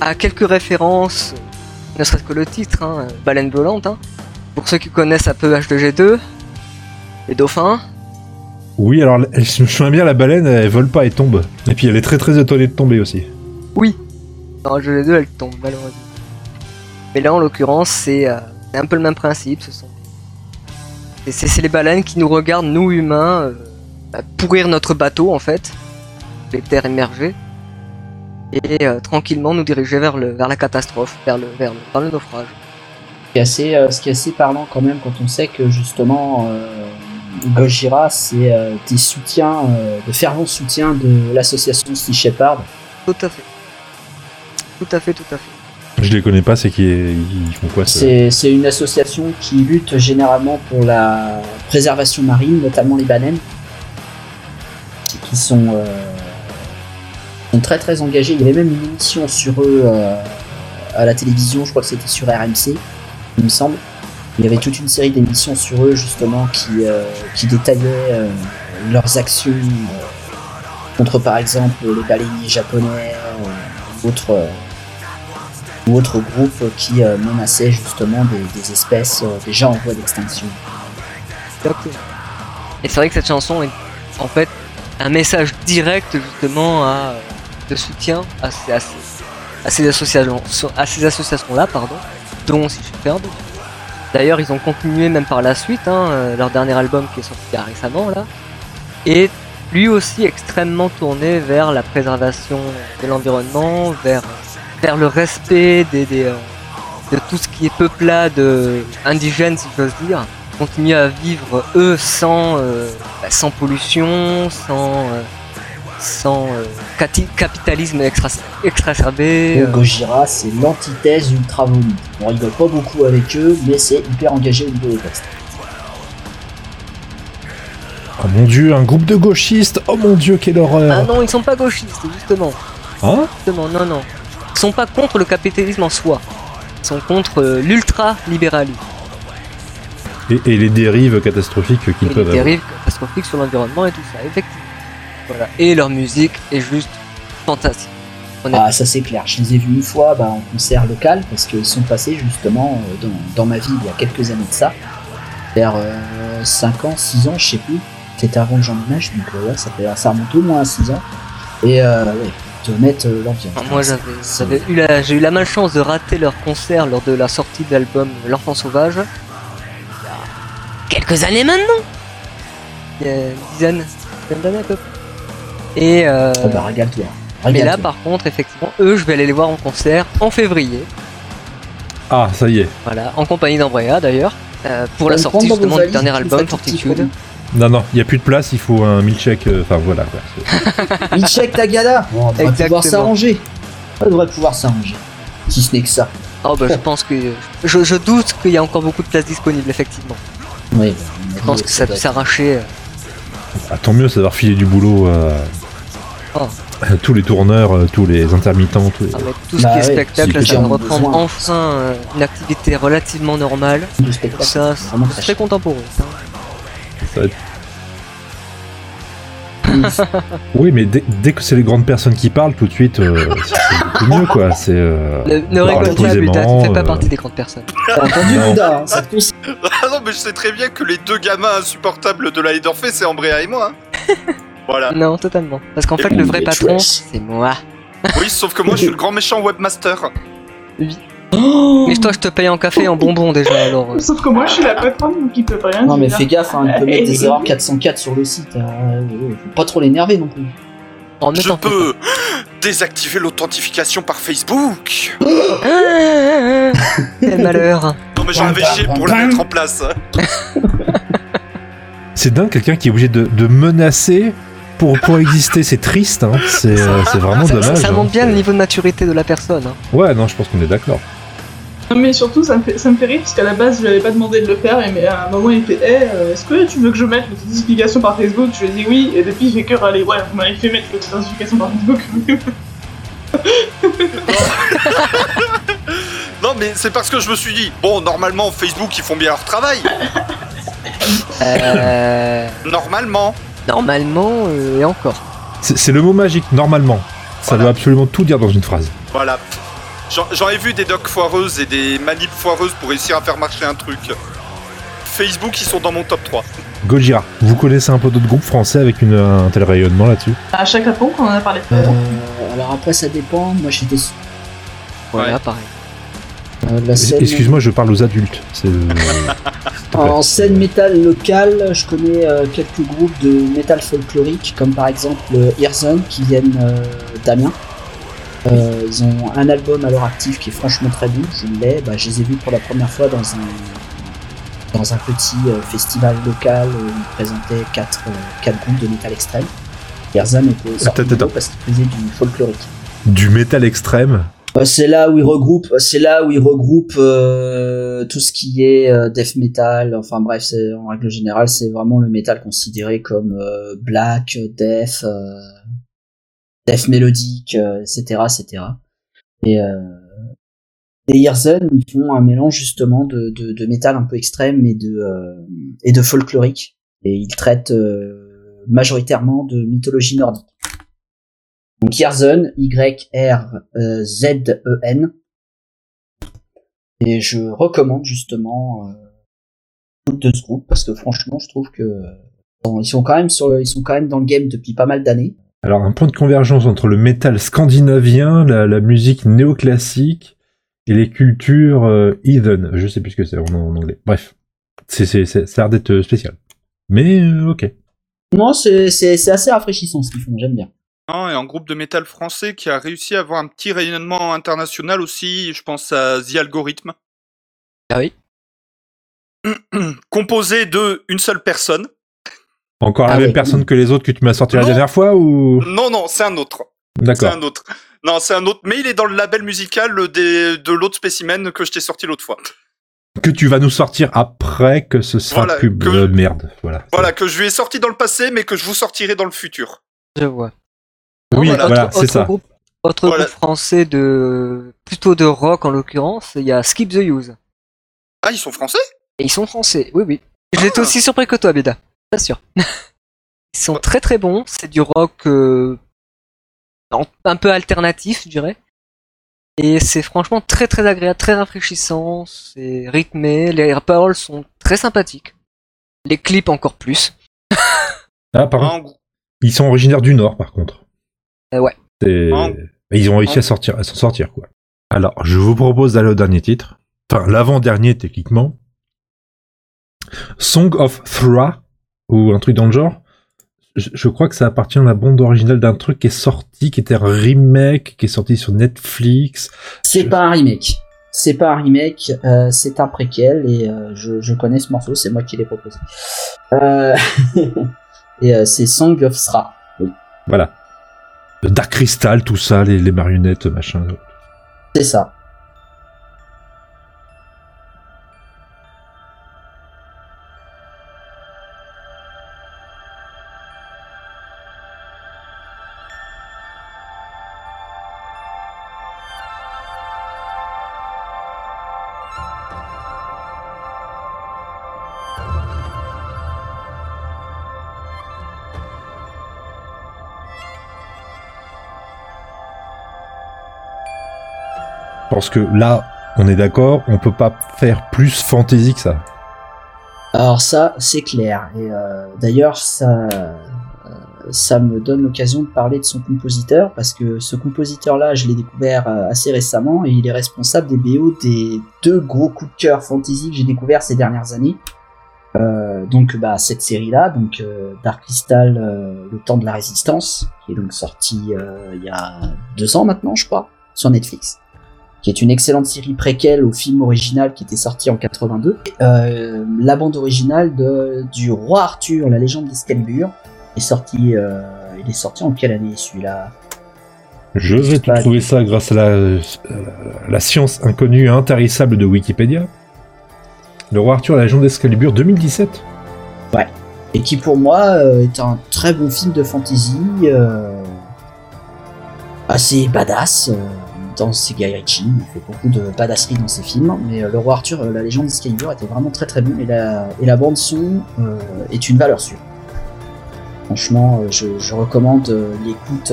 a quelques références, ne serait-ce que le titre, hein, Baleine volante. hein. Pour ceux qui connaissent un peu H2G2, les dauphins, Oui, alors elle- je me souviens bien, la baleine, elle vole pas, elle tombe. Et puis elle est très très étonnée de tomber aussi. dans H2G2, elles tombent malheureusement. Mais là, en l'occurrence, c'est euh, un peu le même principe. Ce sont c'est- les baleines qui nous regardent, nous humains, euh, bah, pourrir notre bateau en fait, les terres immergées, et euh, tranquillement nous diriger vers, le, vers la catastrophe, vers le, vers le, vers le naufrage. Ce qui est assez, euh, ce qui est assez parlant quand même quand on sait que justement euh, Gojira c'est euh, des soutiens, euh, de fervents soutiens de l'association Sea Shepherd. Tout à fait. Tout à fait, tout à fait. Je les connais pas, c'est qu'ils ils font quoi C'est c'est une association qui lutte généralement pour la préservation marine, notamment les baleines, qui sont, euh, très très engagés. Il y avait même une émission sur eux euh, à la télévision, je crois que c'était sur RMC, il me semble. Il y avait toute une série d'émissions sur eux justement qui, euh, qui détaillaient euh, leurs actions contre par exemple les baleiniers japonais ou autres, ou autres groupes qui menaçaient justement des, espèces déjà en voie d'extinction. Et c'est vrai que cette chanson est en fait un message direct justement à, soutien à ces, associations, à ces associations-là, pardon, dont si je perds. D'ailleurs, ils ont continué même par la suite, hein, euh, leur dernier album qui est sorti récemment là, est lui aussi extrêmement tourné vers la préservation de l'environnement, vers, vers le respect des, euh, de tout ce qui est peuplade indigène, si j'ose dire continuer à vivre eux sans, euh, bah, sans pollution, sans, sans euh, capitalisme extra exacerbé. Donc, euh, Gojira, c'est l'antithèse ultra vomi. On rigole pas beaucoup avec eux, mais c'est hyper engagé au niveau des textes. Oh mon dieu, un groupe de gauchistes Oh mon dieu, quelle Ah horreur non, ils sont pas gauchistes, justement. Hein? Justement, non, non. Ils sont pas contre le capitalisme en soi. Ils sont contre euh, l'ultra-libéralisme. et, et les dérives catastrophiques qu'ils les peuvent avoir. dérives catastrophiques sur l'environnement et tout ça, effectivement. Voilà. Et leur musique est juste fantastique. Ah, ça c'est clair. Je les ai vus une fois bah, en concert local parce qu'ils sont passés justement euh, dans, dans ma vie il y a quelques années de ça. vers 5 ans, 6 ans, je sais plus. C'était avant que j'emménage, donc euh, ouais, ça, fait, ça remonte au moins à 6 ans. Et euh, ouais, te mettre euh, l'ambiance. Moi, j'avais, eu la, j'ai eu la malchance de rater leur concert lors de la sortie de l'album L'Enfant Sauvage. Il y a quelques années maintenant. Il y a une dizaine, une dizaine d'années à peu près. Et euh, Ah bah, régale-toi. mais là, par contre, effectivement, eux, je vais aller les voir en concert en février. Ah, ça y est. Voilà, en compagnie d'Ambrea d'ailleurs. euh, pour la sortie justement du dernier album Fortitude. Non, non, il n'y a plus de place, il faut un milkshake. euh, Enfin, voilà. quoi. C'est- Milchek Tagada Bon, On devrait Exactement. pouvoir s'arranger. On devrait pouvoir s'arranger. Si ce n'est que ça. Oh bah je pense que je, je doute qu'il y a encore beaucoup de places disponibles effectivement. Oui, bah, Je pense que ça peut s'arracher. euh, Ah, tant mieux, ça va refiler du boulot euh, Oh. à tous les tourneurs, euh, tous les intermittents. Tous les... avec tout ce Bah qui est ouais, spectacle, ça va reprendre enfin euh, une activité relativement normale. ça, c'est très ça. Ça être- Oui, mais dès, dès que c'est les grandes personnes qui parlent, tout de suite, euh, c'est beaucoup mieux, quoi. C'est. euh, Ne, rigole pas, Buda, tu fais pas euh, partie des grandes personnes. T'as entendu, hein, Ça te. Ah non, mais je sais très bien que les deux gamins insupportables de la d'Orphée, c'est Ambrea et moi. hein. voilà. Non, totalement. Parce qu'en fait, le vrai patron, c'est moi. Oui, sauf que moi, je suis le grand méchant webmaster. Oh Mais toi, je te paye en café et en bonbons déjà, alors. euh, Sauf que moi, je suis la patronne, donc il peut pas rien Non mais dire. fais gaffe, hein, il peut mettre des erreurs 404 sur le site. euh, ouais, faut pas trop l'énerver non plus. En même Je peux désactiver l'authentification par Facebook. Quel malheur. Non, mais j'en avais chié pour la mettre en place. C'est dingue, quelqu'un qui est obligé de, de menacer pour, pour exister. C'est triste, hein. C'est euh, c'est vraiment Ça, dommage. ça hein. montre bien C'est- le niveau de maturité de la personne. hein. Ouais, non, je pense qu'on est d'accord. Non, mais surtout, ça me fait, ça me fait rire parce qu'à la base, je lui avais pas demandé de le faire, et mais à un moment, il fait Eh, euh, est-ce que tu veux que je mette l'authentification par Facebook? Je lui ai dit oui, et depuis, fait que râler. Ouais, vous m'avez fait mettre l'authentification par Facebook. Non, mais c'est parce que je me suis dit, bon, normalement, Facebook, ils font bien leur travail. Euh, Normalement. Normalement, euh, et encore. C'est le mot magique, normalement. Ça Voilà. doit absolument tout dire dans une phrase. Voilà. J'en ai vu des docs foireuses et des manips foireuses pour réussir à faire marcher un truc. Facebook, ils sont dans mon top 3. Gojira, vous connaissez un peu d'autres groupes français avec une, un tel rayonnement là-dessus? À chaque fois qu'on en a parlé Euh, alors après ça dépend, moi j'étais Voilà, pareil. euh, scène... Excuse-moi, je parle aux adultes. C'est. euh, En scène métal locale, je connais euh, quelques groupes de métal folklorique, comme par exemple euh, Earthzone, qui viennent euh, d'Amiens. Euh, ils ont un album à leur actif qui est franchement très bon, je l'ai, bah, je les ai vus pour la première fois dans un, dans un petit euh, festival local où ils présentaient quatre, euh, quatre groupes de métal extrême. Earthzone était sorti parce qu'ils faisaient du folklorique. du métal extrême. Euh, C'est là où ils regroupent, c'est là où ils regroupent euh, tout ce qui est euh, death metal. Enfin bref, c'est en règle générale, c'est vraiment le metal considéré comme euh, black, death, euh, death mélodique, euh, etc., etc. Et euh, et Earthzone, ils font un mélange justement de, de, de métal un peu extrême et de euh, et de folklorique. Et ils traitent euh, majoritairement de mythologie nordique. Donc Yarzun, Y-R-Z-E-N. Et je recommande justement euh, de ce groupe parce que franchement, je trouve que bon, ils sont quand même sur le, ils sont quand même dans le game depuis pas mal d'années. Alors, un point de convergence entre le métal scandinavien, la, la musique néoclassique et les cultures euh, heathen. Je sais plus ce que c'est en, en anglais. Bref, c'est, ça a l'air d'être euh, spécial. Mais euh, ok. Non, c'est assez rafraîchissant ce qu'ils font, j'aime bien. Non, et un groupe de métal français qui a réussi à avoir un petit rayonnement international aussi, je pense à The Algorithm. Ah oui Composé de une seule personne. Encore la Ah même oui, personne que les autres que tu m'as sorti la dernière fois ou? Non, non, c'est un autre. C'est D'accord. un autre. Non, c'est un autre, mais il est dans le label musical des, de l'autre spécimen que je t'ai sorti l'autre fois. Que tu vas nous sortir après que ce sera Voilà, pub. que- merde. Voilà. Voilà, que je lui ai sorti dans le passé, mais que je vous sortirai dans le futur. Je vois. Oui, voilà, autre- c'est autre ça. Groupe, autre Voilà. groupe français de plutôt de rock en l'occurrence, il y a Skip the Use. Ah, ils sont français? Et ils sont français, oui oui. J'étais Ah. aussi surpris que toi, Beda. Pas sûr. ils sont très très bons. C'est du rock euh, un peu alternatif, je dirais. Et c'est franchement très très agréable, très rafraîchissant. C'est rythmé. Les paroles sont très sympathiques. Les clips encore plus. Ah, par contre, En gros, ils sont originaires du Nord, par contre. Euh, ouais. Ils ont réussi à sortir, à s'en sortir, quoi. Alors, je vous propose d'aller au dernier titre. Enfin, l'avant-dernier, techniquement. Song of Thra, ou un truc dans le genre. Je, je crois que ça appartient à la bande originale d'un truc qui est sorti, qui était un remake, qui est sorti sur Netflix. C'est Je- pas un remake. C'est pas un remake, euh, c'est un préquel et euh, je, je connais ce morceau, c'est moi qui l'ai proposé. Euh, et euh, c'est Song of Thra. Voilà. Dark Crystal, tout ça, les, les marionnettes, machin. C'est ça. Parce que là, on est d'accord, on peut pas faire plus fantasy que ça. Alors ça, c'est clair. Et euh, d'ailleurs, ça, ça me donne l'occasion de parler de son compositeur parce que ce compositeur-là, je l'ai découvert euh, assez récemment et il est responsable des BO des deux gros coups de cœur fantasy que j'ai découvert ces dernières années. Euh, donc bah cette série-là, donc Dark Crystal, le temps de la résistance, qui est donc sorti il y a deux ans maintenant, je crois, sur Netflix qui est une excellente série préquelle au film original qui était sorti en 82. Euh, la bande originale de, du roi Arthur, la légende d'Excalibur, est sorti. Euh, il est sorti en quelle année celui-là? Je vais te trouver ça grâce à la, euh, la science inconnue et intarissable de Wikipédia. Le roi Arthur, la légende d'Excalibur 2017. et qui pour moi euh, est un très bon film de fantasy, assez badass. Dans Ritchie, il fait beaucoup de badasserie dans ses films, mais euh, le roi Arthur, euh, la légende d'Excalibur était vraiment très très bon et la, et la bande son euh, est une valeur sûre. Franchement, je, recommande l'écoute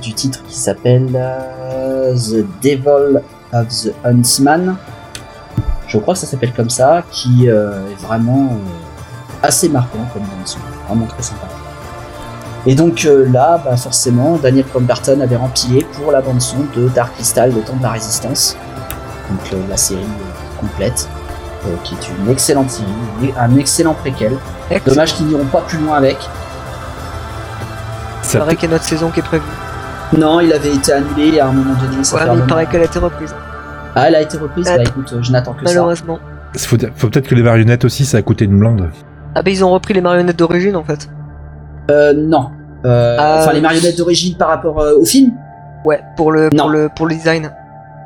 du titre qui s'appelle The Devil of the Huntsman. Je crois que ça s'appelle comme ça, qui est vraiment assez marquant comme bande son, vraiment très sympa. Et donc euh, là, bah, forcément, Daniel Pemberton avait rempilé pour la bande son de Dark Crystal, le temps de la résistance. Donc euh, la série euh, complète, euh, qui est une excellente série, un excellent préquel. Dommage qu'ils n'iront pas plus loin avec. Il paraît qu'il y a notre saison qui est prévue. Non, il avait été annulé à un moment donné. Ça Ouais, mais il moment. paraît qu'elle a été reprise. Ah, elle a été reprise Ah, Bah écoute, je n'attends que ça. Malheureusement. Faut, faut peut-être que les marionnettes aussi, ça a coûté une blinde. Ah bah ils ont repris les marionnettes d'origine en fait. Euh, non. Euh, Ah, Enfin, les marionnettes d'origine par rapport euh, au film Ouais, pour le, Non. pour le, pour le design.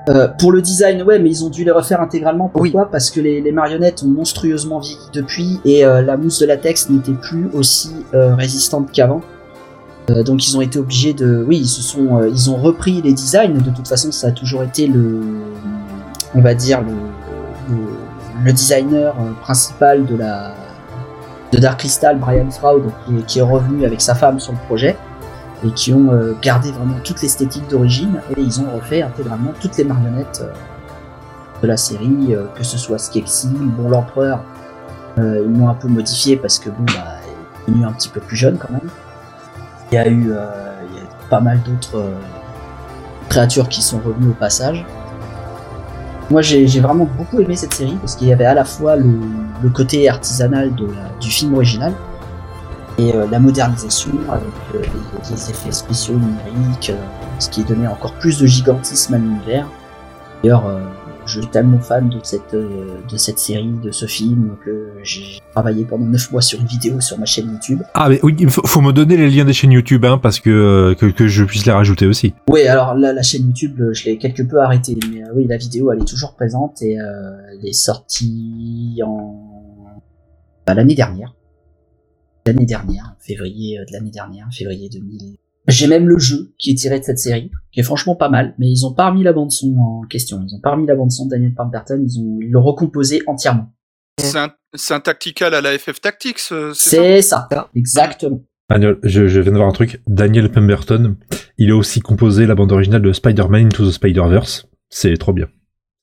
Euh, pour le design, ouais, mais ils ont dû les refaire intégralement. Pourquoi? Parce que les, les marionnettes ont monstrueusement vieilli depuis et euh, la mousse de latex n'était plus aussi euh, résistante qu'avant. Euh, donc ils ont été obligés de, oui, ils se sont, euh, ils ont repris les designs. De toute façon, ça a toujours été le, on va dire le, le, le designer euh, principal de la de Dark Crystal, Brian Froud, qui est, revenu avec sa femme sur le projet et qui ont euh, gardé vraiment toute l'esthétique d'origine et ils ont refait intégralement toutes les marionnettes euh, de la série, euh, que ce soit Skeksis, bon l'empereur, ils l'ont un peu modifié parce que bon bah il est devenu un petit peu plus jeune quand même. Il y a eu, pas mal d'autres créatures qui sont revenues au passage. Moi j'ai vraiment beaucoup aimé cette série parce qu'il y avait à la fois le, côté artisanal du film original et euh, la modernisation avec euh, les, effets spéciaux numériques, euh, ce qui donnait encore plus de gigantisme à l'univers. D'ailleurs, je suis tellement fan de cette, euh, de cette série, de ce film, que j'ai travaillé pendant 9 mois sur une vidéo sur ma chaîne YouTube. Ah, mais oui, il faut, faut me donner les liens des chaînes YouTube, hein, parce que, euh, que, que je puisse les rajouter aussi. Oui, alors là, la chaîne YouTube, euh, je l'ai quelque peu arrêtée, mais euh, oui, la vidéo, elle est toujours présente et euh, elle est sortie en bah, l'année dernière. L'année dernière, février de l'année dernière, février 2000. J'ai même le jeu qui est tiré de cette série, qui est franchement pas mal, mais ils ont pas remis la bande son en question. Ils ont pas remis la bande son de Daniel Pemberton, ils ont ils l'ont recomposé entièrement. C'est un, c'est un tactical à la FF Tactics, euh, c'est ça? C'est ça, exactement. Daniel, je, je viens de voir un truc. Daniel Pemberton, il a aussi composé la bande originale de Spider-Man Into the Spider-Verse. C'est trop bien.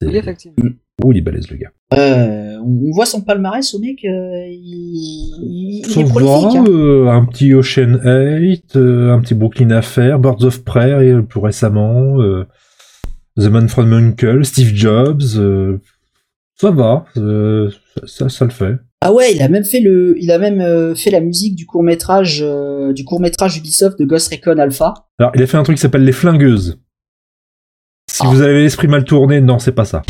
Oui, effectivement. Ouh, il est balèze, le gars. Euh, on, voit son palmarès au mec, euh, il, est prolifique. hein. euh, un petit Ocean 8, euh, un petit Brooklyn Affair, Birds of Prey euh, plus récemment, euh, The Man from Uncle, Steve Jobs, ça va, ça, le fait. Ah ouais, il a même fait le, il a même fait la musique du court métrage, du court métrage Ubisoft de Ghost Recon Alpha. Alors, il a fait un truc qui s'appelle Les Flingueuses. Si Ah. vous avez l'esprit mal tourné, non, c'est pas ça.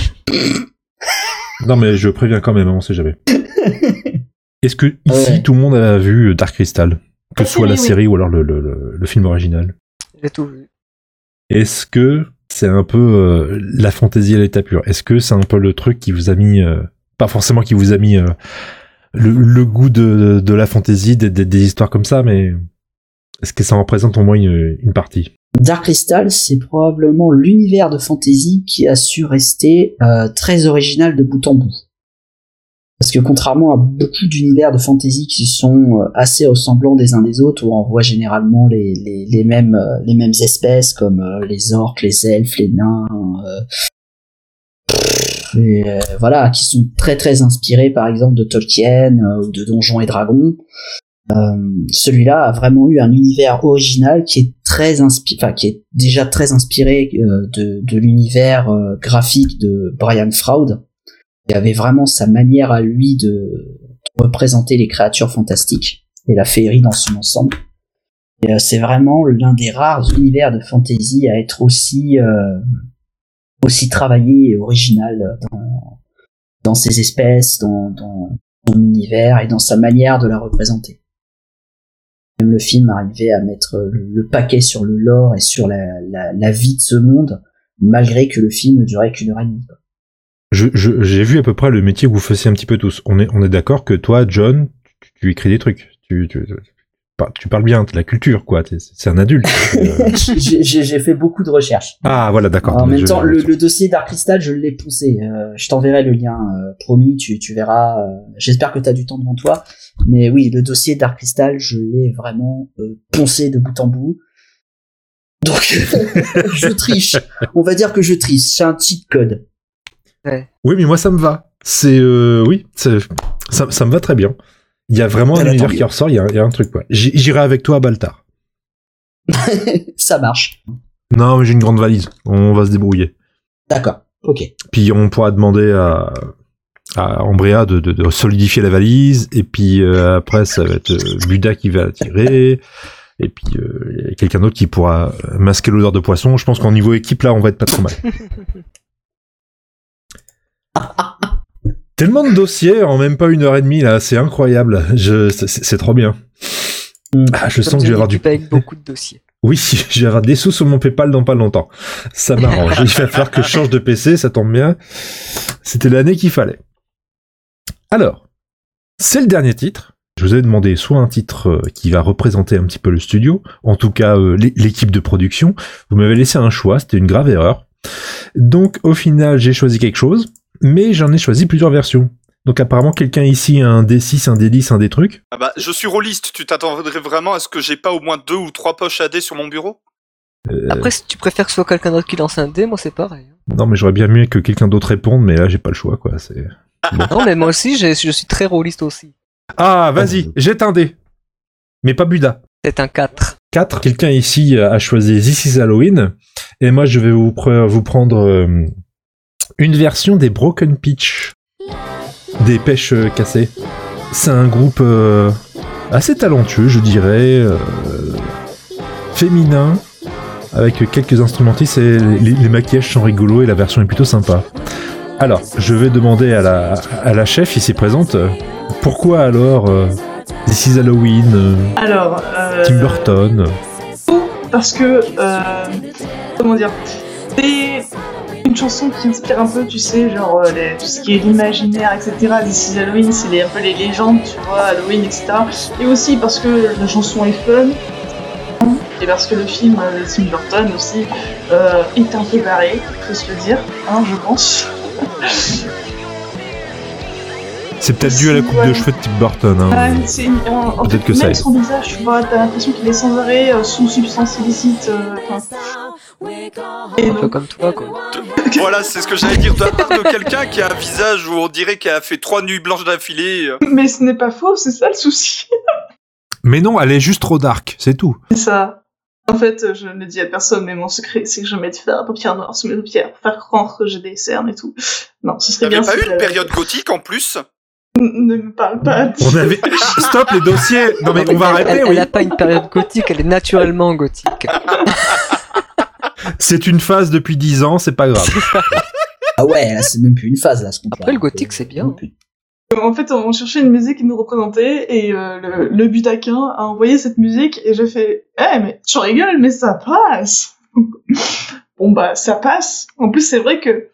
Non, mais je préviens quand même, on sait jamais. Est-ce que ici, Ouais. tout le monde a vu Dark Crystal? Que ce soit la série, série ou alors le, le, le- le film original J'ai tout vu. Est-ce que c'est un peu euh, la fantaisie à l'état pur? Est-ce que c'est un peu le truc qui vous a mis, euh, pas forcément qui vous a mis euh, le, le goût de, de la fantaisie, des, des- des histoires comme ça, mais est-ce que ça en représente au moins une, une partie? Dark Crystal, c'est probablement l'univers de fantasy qui a su rester euh, très original de bout en bout. Parce que contrairement à beaucoup d'univers de fantasy qui sont euh, assez ressemblants des uns des autres, où on voit généralement les, euh, mêmes espèces comme les orques, les elfes, les nains, voilà, qui sont très très inspirés par exemple de Tolkien ou de Donjons et Dragons. Euh, celui-là a vraiment eu un univers original qui est très inspiré, enfin qui est déjà très inspiré euh, de, de l'univers euh, graphique de Brian Froud, qui avait vraiment sa manière à lui de, représenter les créatures fantastiques et la féerie dans son ensemble. C'est vraiment l'un des rares univers de fantasy à être aussi euh, aussi travaillé et original dans dans ses espèces, dans, dans son univers et dans sa manière de la représenter. Même le film arrivait à mettre le, paquet sur le lore et sur la, la, la vie de ce monde, malgré que le film ne durait qu'une heure et demie. J'ai vu à peu près le métier que vous faisiez un petit peu tous. On est, d'accord que toi, John, tu, tu écris des trucs. Tu, tu parles bien, de la culture, quoi. C'est un adulte. Euh, J'ai fait beaucoup de recherches. ah, voilà, d'accord. En même temps, le, le dossier Dark Crystal, je l'ai poussé. Euh, je t'enverrai le lien, euh, promis, tu, tu verras. J'espère que tu as du temps devant toi. Mais oui, le dossier Dark Crystal, je l'ai vraiment euh, poncé de bout en bout. Donc, je triche. On va dire que je triche. C'est un cheat code. Oui, mais moi, ça me va. C'est, euh, oui, ça me va très bien. Il y a vraiment un univers qui ressort, il y a, il y a un truc, quoi. J'irai avec toi à Baltar. Ça marche. Non, mais j'ai une grande valise. On va se débrouiller. D'accord. Ok. Puis on pourra demander à, à Ambrea de, de, de solidifier la valise. Et puis euh, après, ça va être euh, Buda qui va la tirer. Et puis euh, quelqu'un d'autre qui pourra masquer l'odeur de poisson. Je pense qu'en niveau équipe, là, on va être pas trop mal. Tellement de dossiers en même pas une heure et demie, là. C'est incroyable. Je, c'est, trop bien. Mm. Ah, je Comme sens que je vais avoir du... avec beaucoup de dossiers. Oui, je vais avoir des sous sur mon PayPal dans pas longtemps. Ça m'arrange. Il va falloir que je change de PC, ça tombe bien. C'était l'année qu'il fallait. Alors, c'est le dernier titre. Je vous ai demandé soit un titre euh, qui va représenter un petit peu le studio, en tout cas euh, l'é- l'équipe de production. Vous m'avez laissé un choix, c'était une grave erreur. Donc au final, j'ai choisi quelque chose, mais j'en ai choisi plusieurs versions. Donc apparemment, quelqu'un ici a un D6, un D10, un des trucs. Ah bah, je suis rôliste, tu t'attendrais vraiment à ce que j'ai pas au moins deux ou trois poches AD sur mon bureau? Après, si tu préfères que ce soit quelqu'un d'autre qui lance un dé, moi c'est pareil. Non, mais j'aurais bien mieux que quelqu'un d'autre réponde, mais là, j'ai pas le choix, quoi. C'est... non, mais moi aussi, je suis très rôliste aussi. Ah, vas-y, jette un dé. Mais pas Buda. C'est un 4. 4. Quelqu'un ici a choisi This is Halloween. Et moi, je vais vous prendre euh, une version des Broken Pitch. Des pêches euh, cassées. C'est un groupe euh, assez talentueux, je dirais. euh, féminin. Avec quelques instrumentistes et les, les maquillages sont rigolos et la version est plutôt sympa. Alors, je vais demander à la, à la chef ici présente, pourquoi alors euh, This is Halloween, Alors, Tim Burton? Parce que, comment dire, c'est chanson qui inspire un peu, tu sais, genre euh, les- tout ce qui est l'imaginaire, etc. D'ici Halloween, c'est les- un peu les légendes, tu vois, Halloween, etc. Et aussi parce que la chanson est fun, et parce que le film euh, de Tim Burton aussi euh, est un peu barré, faut se le dire, hein, je pense. C'est peut-être dû à la coupe de cheveux de Tim Burton. hein. Peut-être que ça même son visage, tu vois, t'as l'impression qu'il est sans arrêt euh, sous substance illicite. euh, Un peu comme toi, quoi. Voilà, c'est ce que j'allais dire de la part de quelqu'un qui a un visage où on dirait qu'il a fait trois nuits blanches d'affilée. mais ce n'est pas faux, c'est ça le souci. Mais non, elle est juste trop dark, c'est tout. C'est ça. En fait, je ne le dis à personne, mais mon secret, c'est que je mets du fer à paupières noires sur mes paupières pour faire croire que j'ai des cernes et tout. Non, ce serait bien pas si eu une période gothique en plus? Ne me parle pas. On avait. Stop les dossiers Non mais on va elle, arrêter, elle, oui. elle a pas une période gothique, elle est naturellement gothique. C'est une phase depuis 10 ans, c'est pas grave. Ah ouais, là, c'est même plus une phase, là, ce qu'on Après, le gothique, c'est bien. En fait, on cherchait une musique qui nous représentait et euh, le, le butaquin a envoyé cette musique et j'ai fait Eh, mais tu rigoles, mais ça passe Bon, bah, ça passe. En plus, c'est vrai que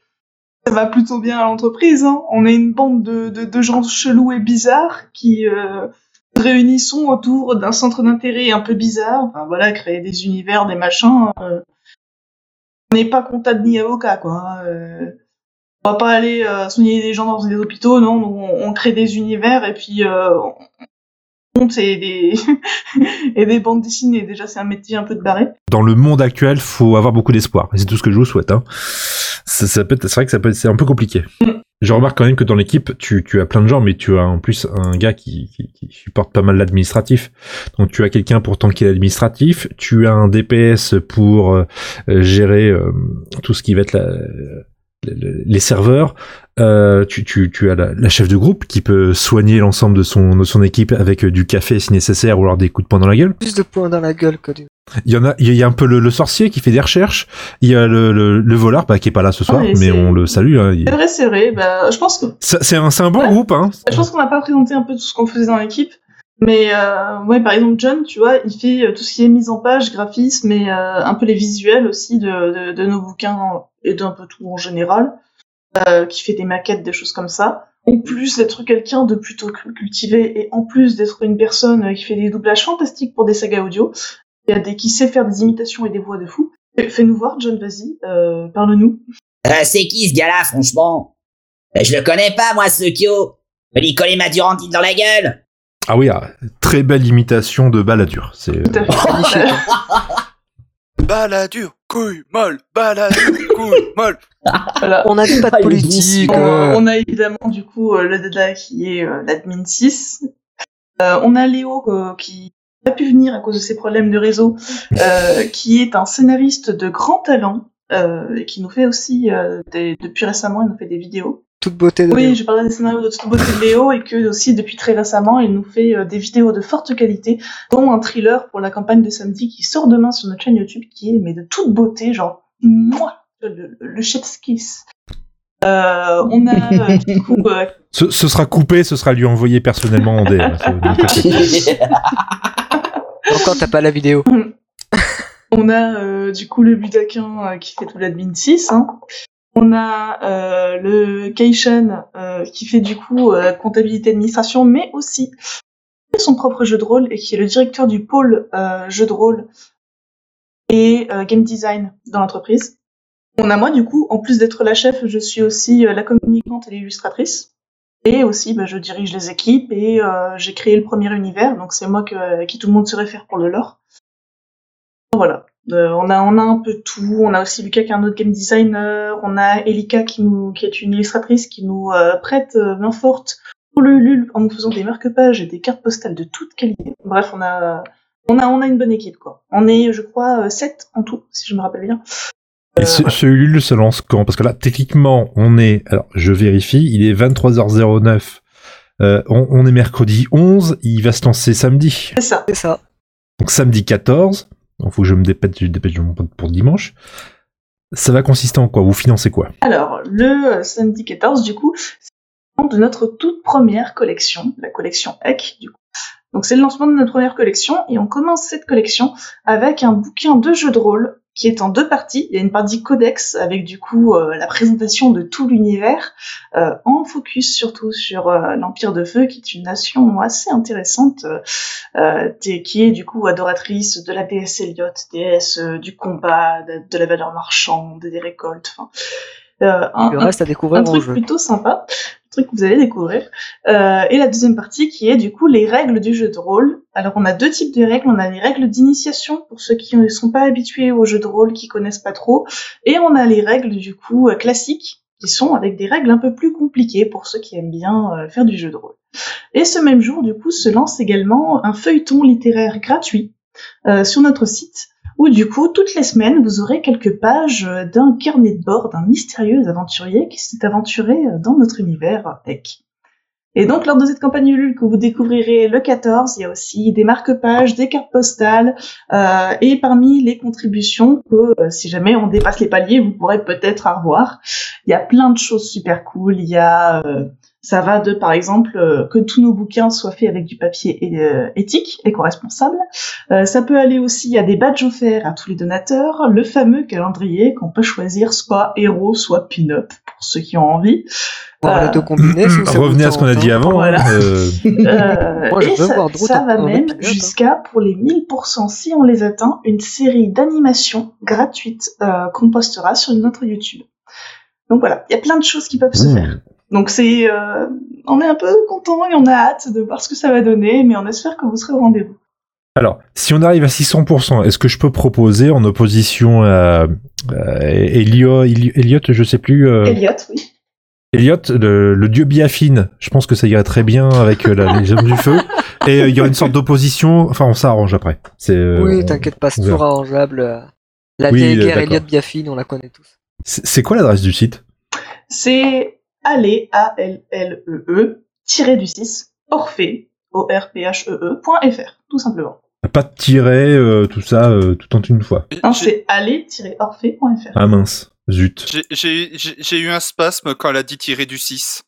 ça va plutôt bien à l'entreprise. Hein. On est une bande de, de, de gens chelous et bizarres qui euh, réunissons autour d'un centre d'intérêt un peu bizarre. Enfin, voilà, créer des univers, des machins. euh. On n'est pas comptable ni avocat, quoi. hein, euh. On va pas aller euh, soigner des gens dans des hôpitaux, non. on, on crée des univers et puis euh, on monte et des et des bandes dessinées. Déjà, c'est un métier un peu de barré. Dans le monde actuel, faut avoir beaucoup d'espoir. C'est tout ce que je vous souhaite. Hein. Ça, ça peut être- c'est vrai que ça peut être- c'est un peu compliqué. Je remarque quand même que dans l'équipe, tu, as plein de gens, mais tu as en plus un gars qui, supporte pas mal l'administratif. Donc tu as quelqu'un pour tanker l'administratif, tu as un DPS pour euh, gérer euh, tout ce qui va être les serveurs. Euh, tu, tu, tu as la, la chef de groupe qui peut soigner l'ensemble de son, de son équipe avec euh, du café si nécessaire ou alors des coups de poing dans la gueule. Plus de points dans la gueule que du. Il y en a, il y a un peu le, le sorcier qui fait des recherches. Il y a le, le, le voleur, bah, qui est pas là ce soir, Ah, mais on le salue. Hein. Il- C'est vrai, c'est vrai. Bah, je pense que C'est un, c'est un bon Ouais. groupe, hein. je pense qu'on n'a pas présenté un peu tout ce qu'on faisait dans l'équipe. Mais euh, ouais, par exemple, John, tu vois, il fait euh, tout ce qui est mise en page, graphisme et euh, un peu les visuels aussi de, de, de nos bouquins et d'un peu tout en général, euh, qui fait des maquettes, des choses comme ça. En plus d'être quelqu'un de plutôt cul- cultivé et en plus d'être une personne qui fait des doublages fantastiques pour des sagas audio, il y a des qui sait faire des imitations et des voix de fou. Fais- Fais-nous voir, John, vas-y, euh, parle-nous. Euh, c'est qui ce gars-là, franchement? Euh, Je le connais pas, moi, ce Kyo. Je lui coller ma durantine dans la gueule. Ah oui, ah, très belle imitation de Balladur. C'est Tout à fait. Magnifique. Couille molle, baladure, couille molle. Voilà. On n'avait pas de Ah, politique. On, euh, on a évidemment du coup euh, le Dada qui est euh, l'admin 6. Euh, on a Léo euh, qui n'a pas pu venir à cause de ses problèmes de réseau, euh, qui est un scénariste de grand talent euh, et qui nous fait aussi, euh, des- depuis récemment, il nous fait des vidéos. Toute beauté de Oui, Léo. je parlais des scénarios de toute beauté de Léo et que aussi depuis très récemment, il nous fait euh, des vidéos de forte qualité, dont un thriller pour la campagne de samedi qui sort demain sur notre chaîne YouTube, qui est mais de toute beauté, genre moi, le, le chef's kiss. Euh, on a euh, du coup euh, ce, ce sera coupé, ce sera lui envoyé personnellement en DM. Encore, t'as pas la vidéo. On a euh, du coup le Budakin euh, qui fait tout l'admin 6. Hein. On a euh, le Keishan euh, qui fait du coup euh, comptabilité administration, mais aussi son propre jeu de rôle et qui est le directeur du pôle jeu de rôle et game design dans l'entreprise. On a moi du coup, en plus d'être la chef, je suis aussi la communicante et l'illustratrice. Et aussi, bah, je dirige les équipes et j'ai créé le premier univers, donc c'est moi que, qui tout le monde se réfère pour le lore. Voilà. Euh, on a on a un peu tout. On a aussi Lucas qui est un autre game designer. On a Elika qui nous qui est une illustratrice qui nous euh, prête euh, main forte pour le Ulule en nous faisant des marque-pages et des cartes postales de toute qualité. Bref, on a on a on a une bonne équipe quoi. On est je crois 7 en tout si je me rappelle bien. Et ce, ce Ulule se lance quand? Parce que là, techniquement, on est. Alors, je vérifie, il est 23h09. Euh, on, on est mercredi 11, il va se lancer samedi. C'est ça. C'est ça. Donc samedi 14. Faut que je me dépêche, dépêche pour dimanche. Ça va consister en quoi? Vous financez quoi? Alors, le euh, samedi 14, du coup, c'est le lancement de notre toute première collection, la collection EC, du coup. Donc, c'est le lancement de notre première collection, et on commence cette collection avec un bouquin de jeu de rôle qui est en deux parties. Il y a une partie codex avec du coup euh, la présentation de tout l'univers, euh, en focus surtout sur euh, l'Empire de Feu, qui est une nation assez intéressante, euh, euh, qui est du coup adoratrice de la déesse Elliot, déesse euh, du combat, de, de la valeur marchande, des récoltes. Enfin, euh, un, Le reste à découvrir un truc jeu. plutôt sympa. Trucs que vous allez découvrir. Euh, et la deuxième partie qui est du coup les règles du jeu de rôle. Alors on a deux types de règles. On a les règles d'initiation pour ceux qui ne sont pas habitués au jeu de rôle, qui connaissent pas trop, et on a les règles du coup euh, classiques qui sont avec des règles un peu plus compliquées pour ceux qui aiment bien euh, faire du jeu de rôle. Et ce même jour, du coup, se lance également un feuilleton littéraire gratuit sur notre site où du coup, toutes les semaines, vous aurez quelques pages d'un carnet de bord d'un mystérieux aventurier qui s'est aventuré dans notre univers tech. Et donc, lors de cette campagne Ulule que vous découvrirez le 14, il y a aussi des marque-pages, des cartes postales, euh, et parmi les contributions que, euh, si jamais on dépasse les paliers, vous pourrez peut-être avoir. Il y a plein de choses super cool. Il y a, euh, ça va de, par exemple, euh, que tous nos bouquins soient faits avec du papier euh, éthique, éco-responsable. Euh, ça peut aller aussi à des badges offerts à tous les donateurs, le fameux calendrier qu'on peut choisir soit héros, soit pin-up, pour ceux qui ont envie. Voir Euh, ça Revenez à ce qu'on a dit avant. Voilà. hein, euh, Euh, Moi, je et veux ça, voir va même hein. jusqu'à, pour les 1000%, si on les atteint, une série d'animations gratuites euh, qu'on postera sur notre YouTube. Donc voilà, il y a plein de choses qui peuvent se mmh. faire. Donc c'est, euh, on est un peu content et on a hâte de voir ce que ça va donner, mais on espère que vous serez au rendez-vous. Alors, si on arrive à 600%, est-ce que je peux proposer en opposition à, à Elio, Elio- Elliot, je sais plus, euh, Elliot, oui. Elliot, le, le dieu biafine, je pense que ça irait très bien avec euh, la, les hommes du feu. Et euh, il y aura une sorte d'opposition, enfin on s'arrange après. C'est, euh, Oui, t'inquiète pas, c'est toujours arrangeable. euh. La Oui, euh, guerre. Elliot Biafine, on la connaît tous. C'est c'est quoi l'adresse du site? C'est aller a l l e e tiré du 6 Orphée o r p h e e point fr tout simplement. Pas de tiret, euh, tout ça, euh, tout en une fois. Non, J'ai- c'est aller-orphée.fr. Ah mince, zut. J'ai- eu un spasme quand elle a dit tirer du 6.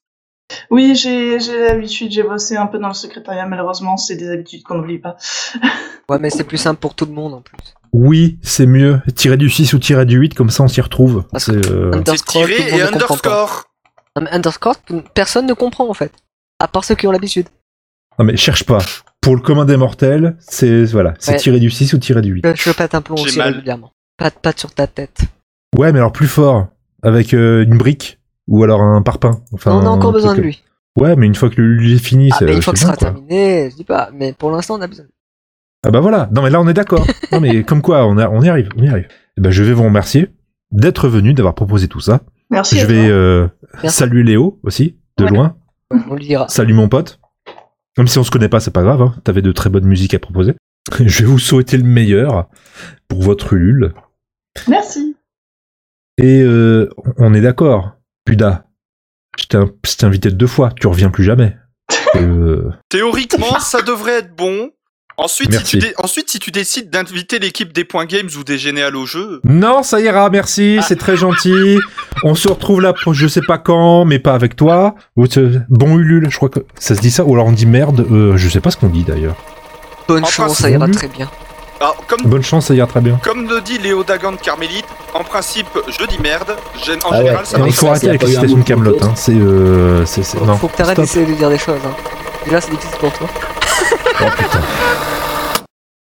Oui, j'ai j'ai l'habitude, j'ai bossé un peu dans le secrétariat, malheureusement, c'est des habitudes qu'on n'oublie pas. Ouais, mais c'est plus simple pour tout le monde en plus. Oui, c'est mieux. Tirer du 6 ou tirer du 8, comme ça on s'y retrouve. C'est, euh, tirer et underscore. Non, mais underscore, personne ne comprend en fait. À part ceux qui ont l'habitude. Non mais cherche pas. Pour le commun des mortels, c'est voilà, c'est Ouais. tirer du 6 ou tirer du 8. Je, je pète un plomb J'ai aussi mal. régulièrement. Patte, patte sur ta tête. Ouais, mais alors plus fort, avec euh, une brique ou alors un parpaing. Enfin, on a encore un besoin de lui. Ouais, mais une fois que le lui est fini, Ah, c'est mais une fois que c'est ce sera quoi. terminé, je dis pas. Mais pour l'instant, on a besoin de lui. Ah bah voilà. Non mais là on est d'accord. non mais comme quoi, on, a, on y arrive, on y arrive. Eh ben, je vais vous remercier d'être venu, d'avoir proposé tout ça. Merci. je vais euh, Merci. saluer Léo aussi, de Ouais. loin. On lui dira. Salut mon pote. Même si on se connaît pas, c'est pas grave. Hein. T'avais de très bonnes musiques à proposer. Je vais vous souhaiter le meilleur pour votre Ulule. Merci. Et euh, on est d'accord. Puda, je t'ai je t'ai invité deux fois. Tu reviens plus jamais. Euh, Théoriquement, ça devrait être bon. Ensuite, si tu, Ensuite, si tu décides d'inviter l'équipe des points games ou des généales au jeu, Non, ça ira, merci, c'est très gentil. On se retrouve là, pour je sais pas quand, mais pas avec toi. Bon Ulule, je crois que ça se dit ça, ou alors on dit merde, euh, je sais pas ce qu'on dit d'ailleurs. Bonne En chance, ça ira très bien. alors, comme, Bonne chance, ça ira très bien. comme le dit Léo Dagan de Carmélite, en principe, je dis merde. En Ah ouais. général, ça Non, il faut arrêter c'est avec les citations de Camelot. Hein. C'est, euh, c'est, c'est- Faut, non. faut que t'arrêtes d'essayer de dire des choses. Hein. Déjà, c'est difficile pour toi. Oh putain.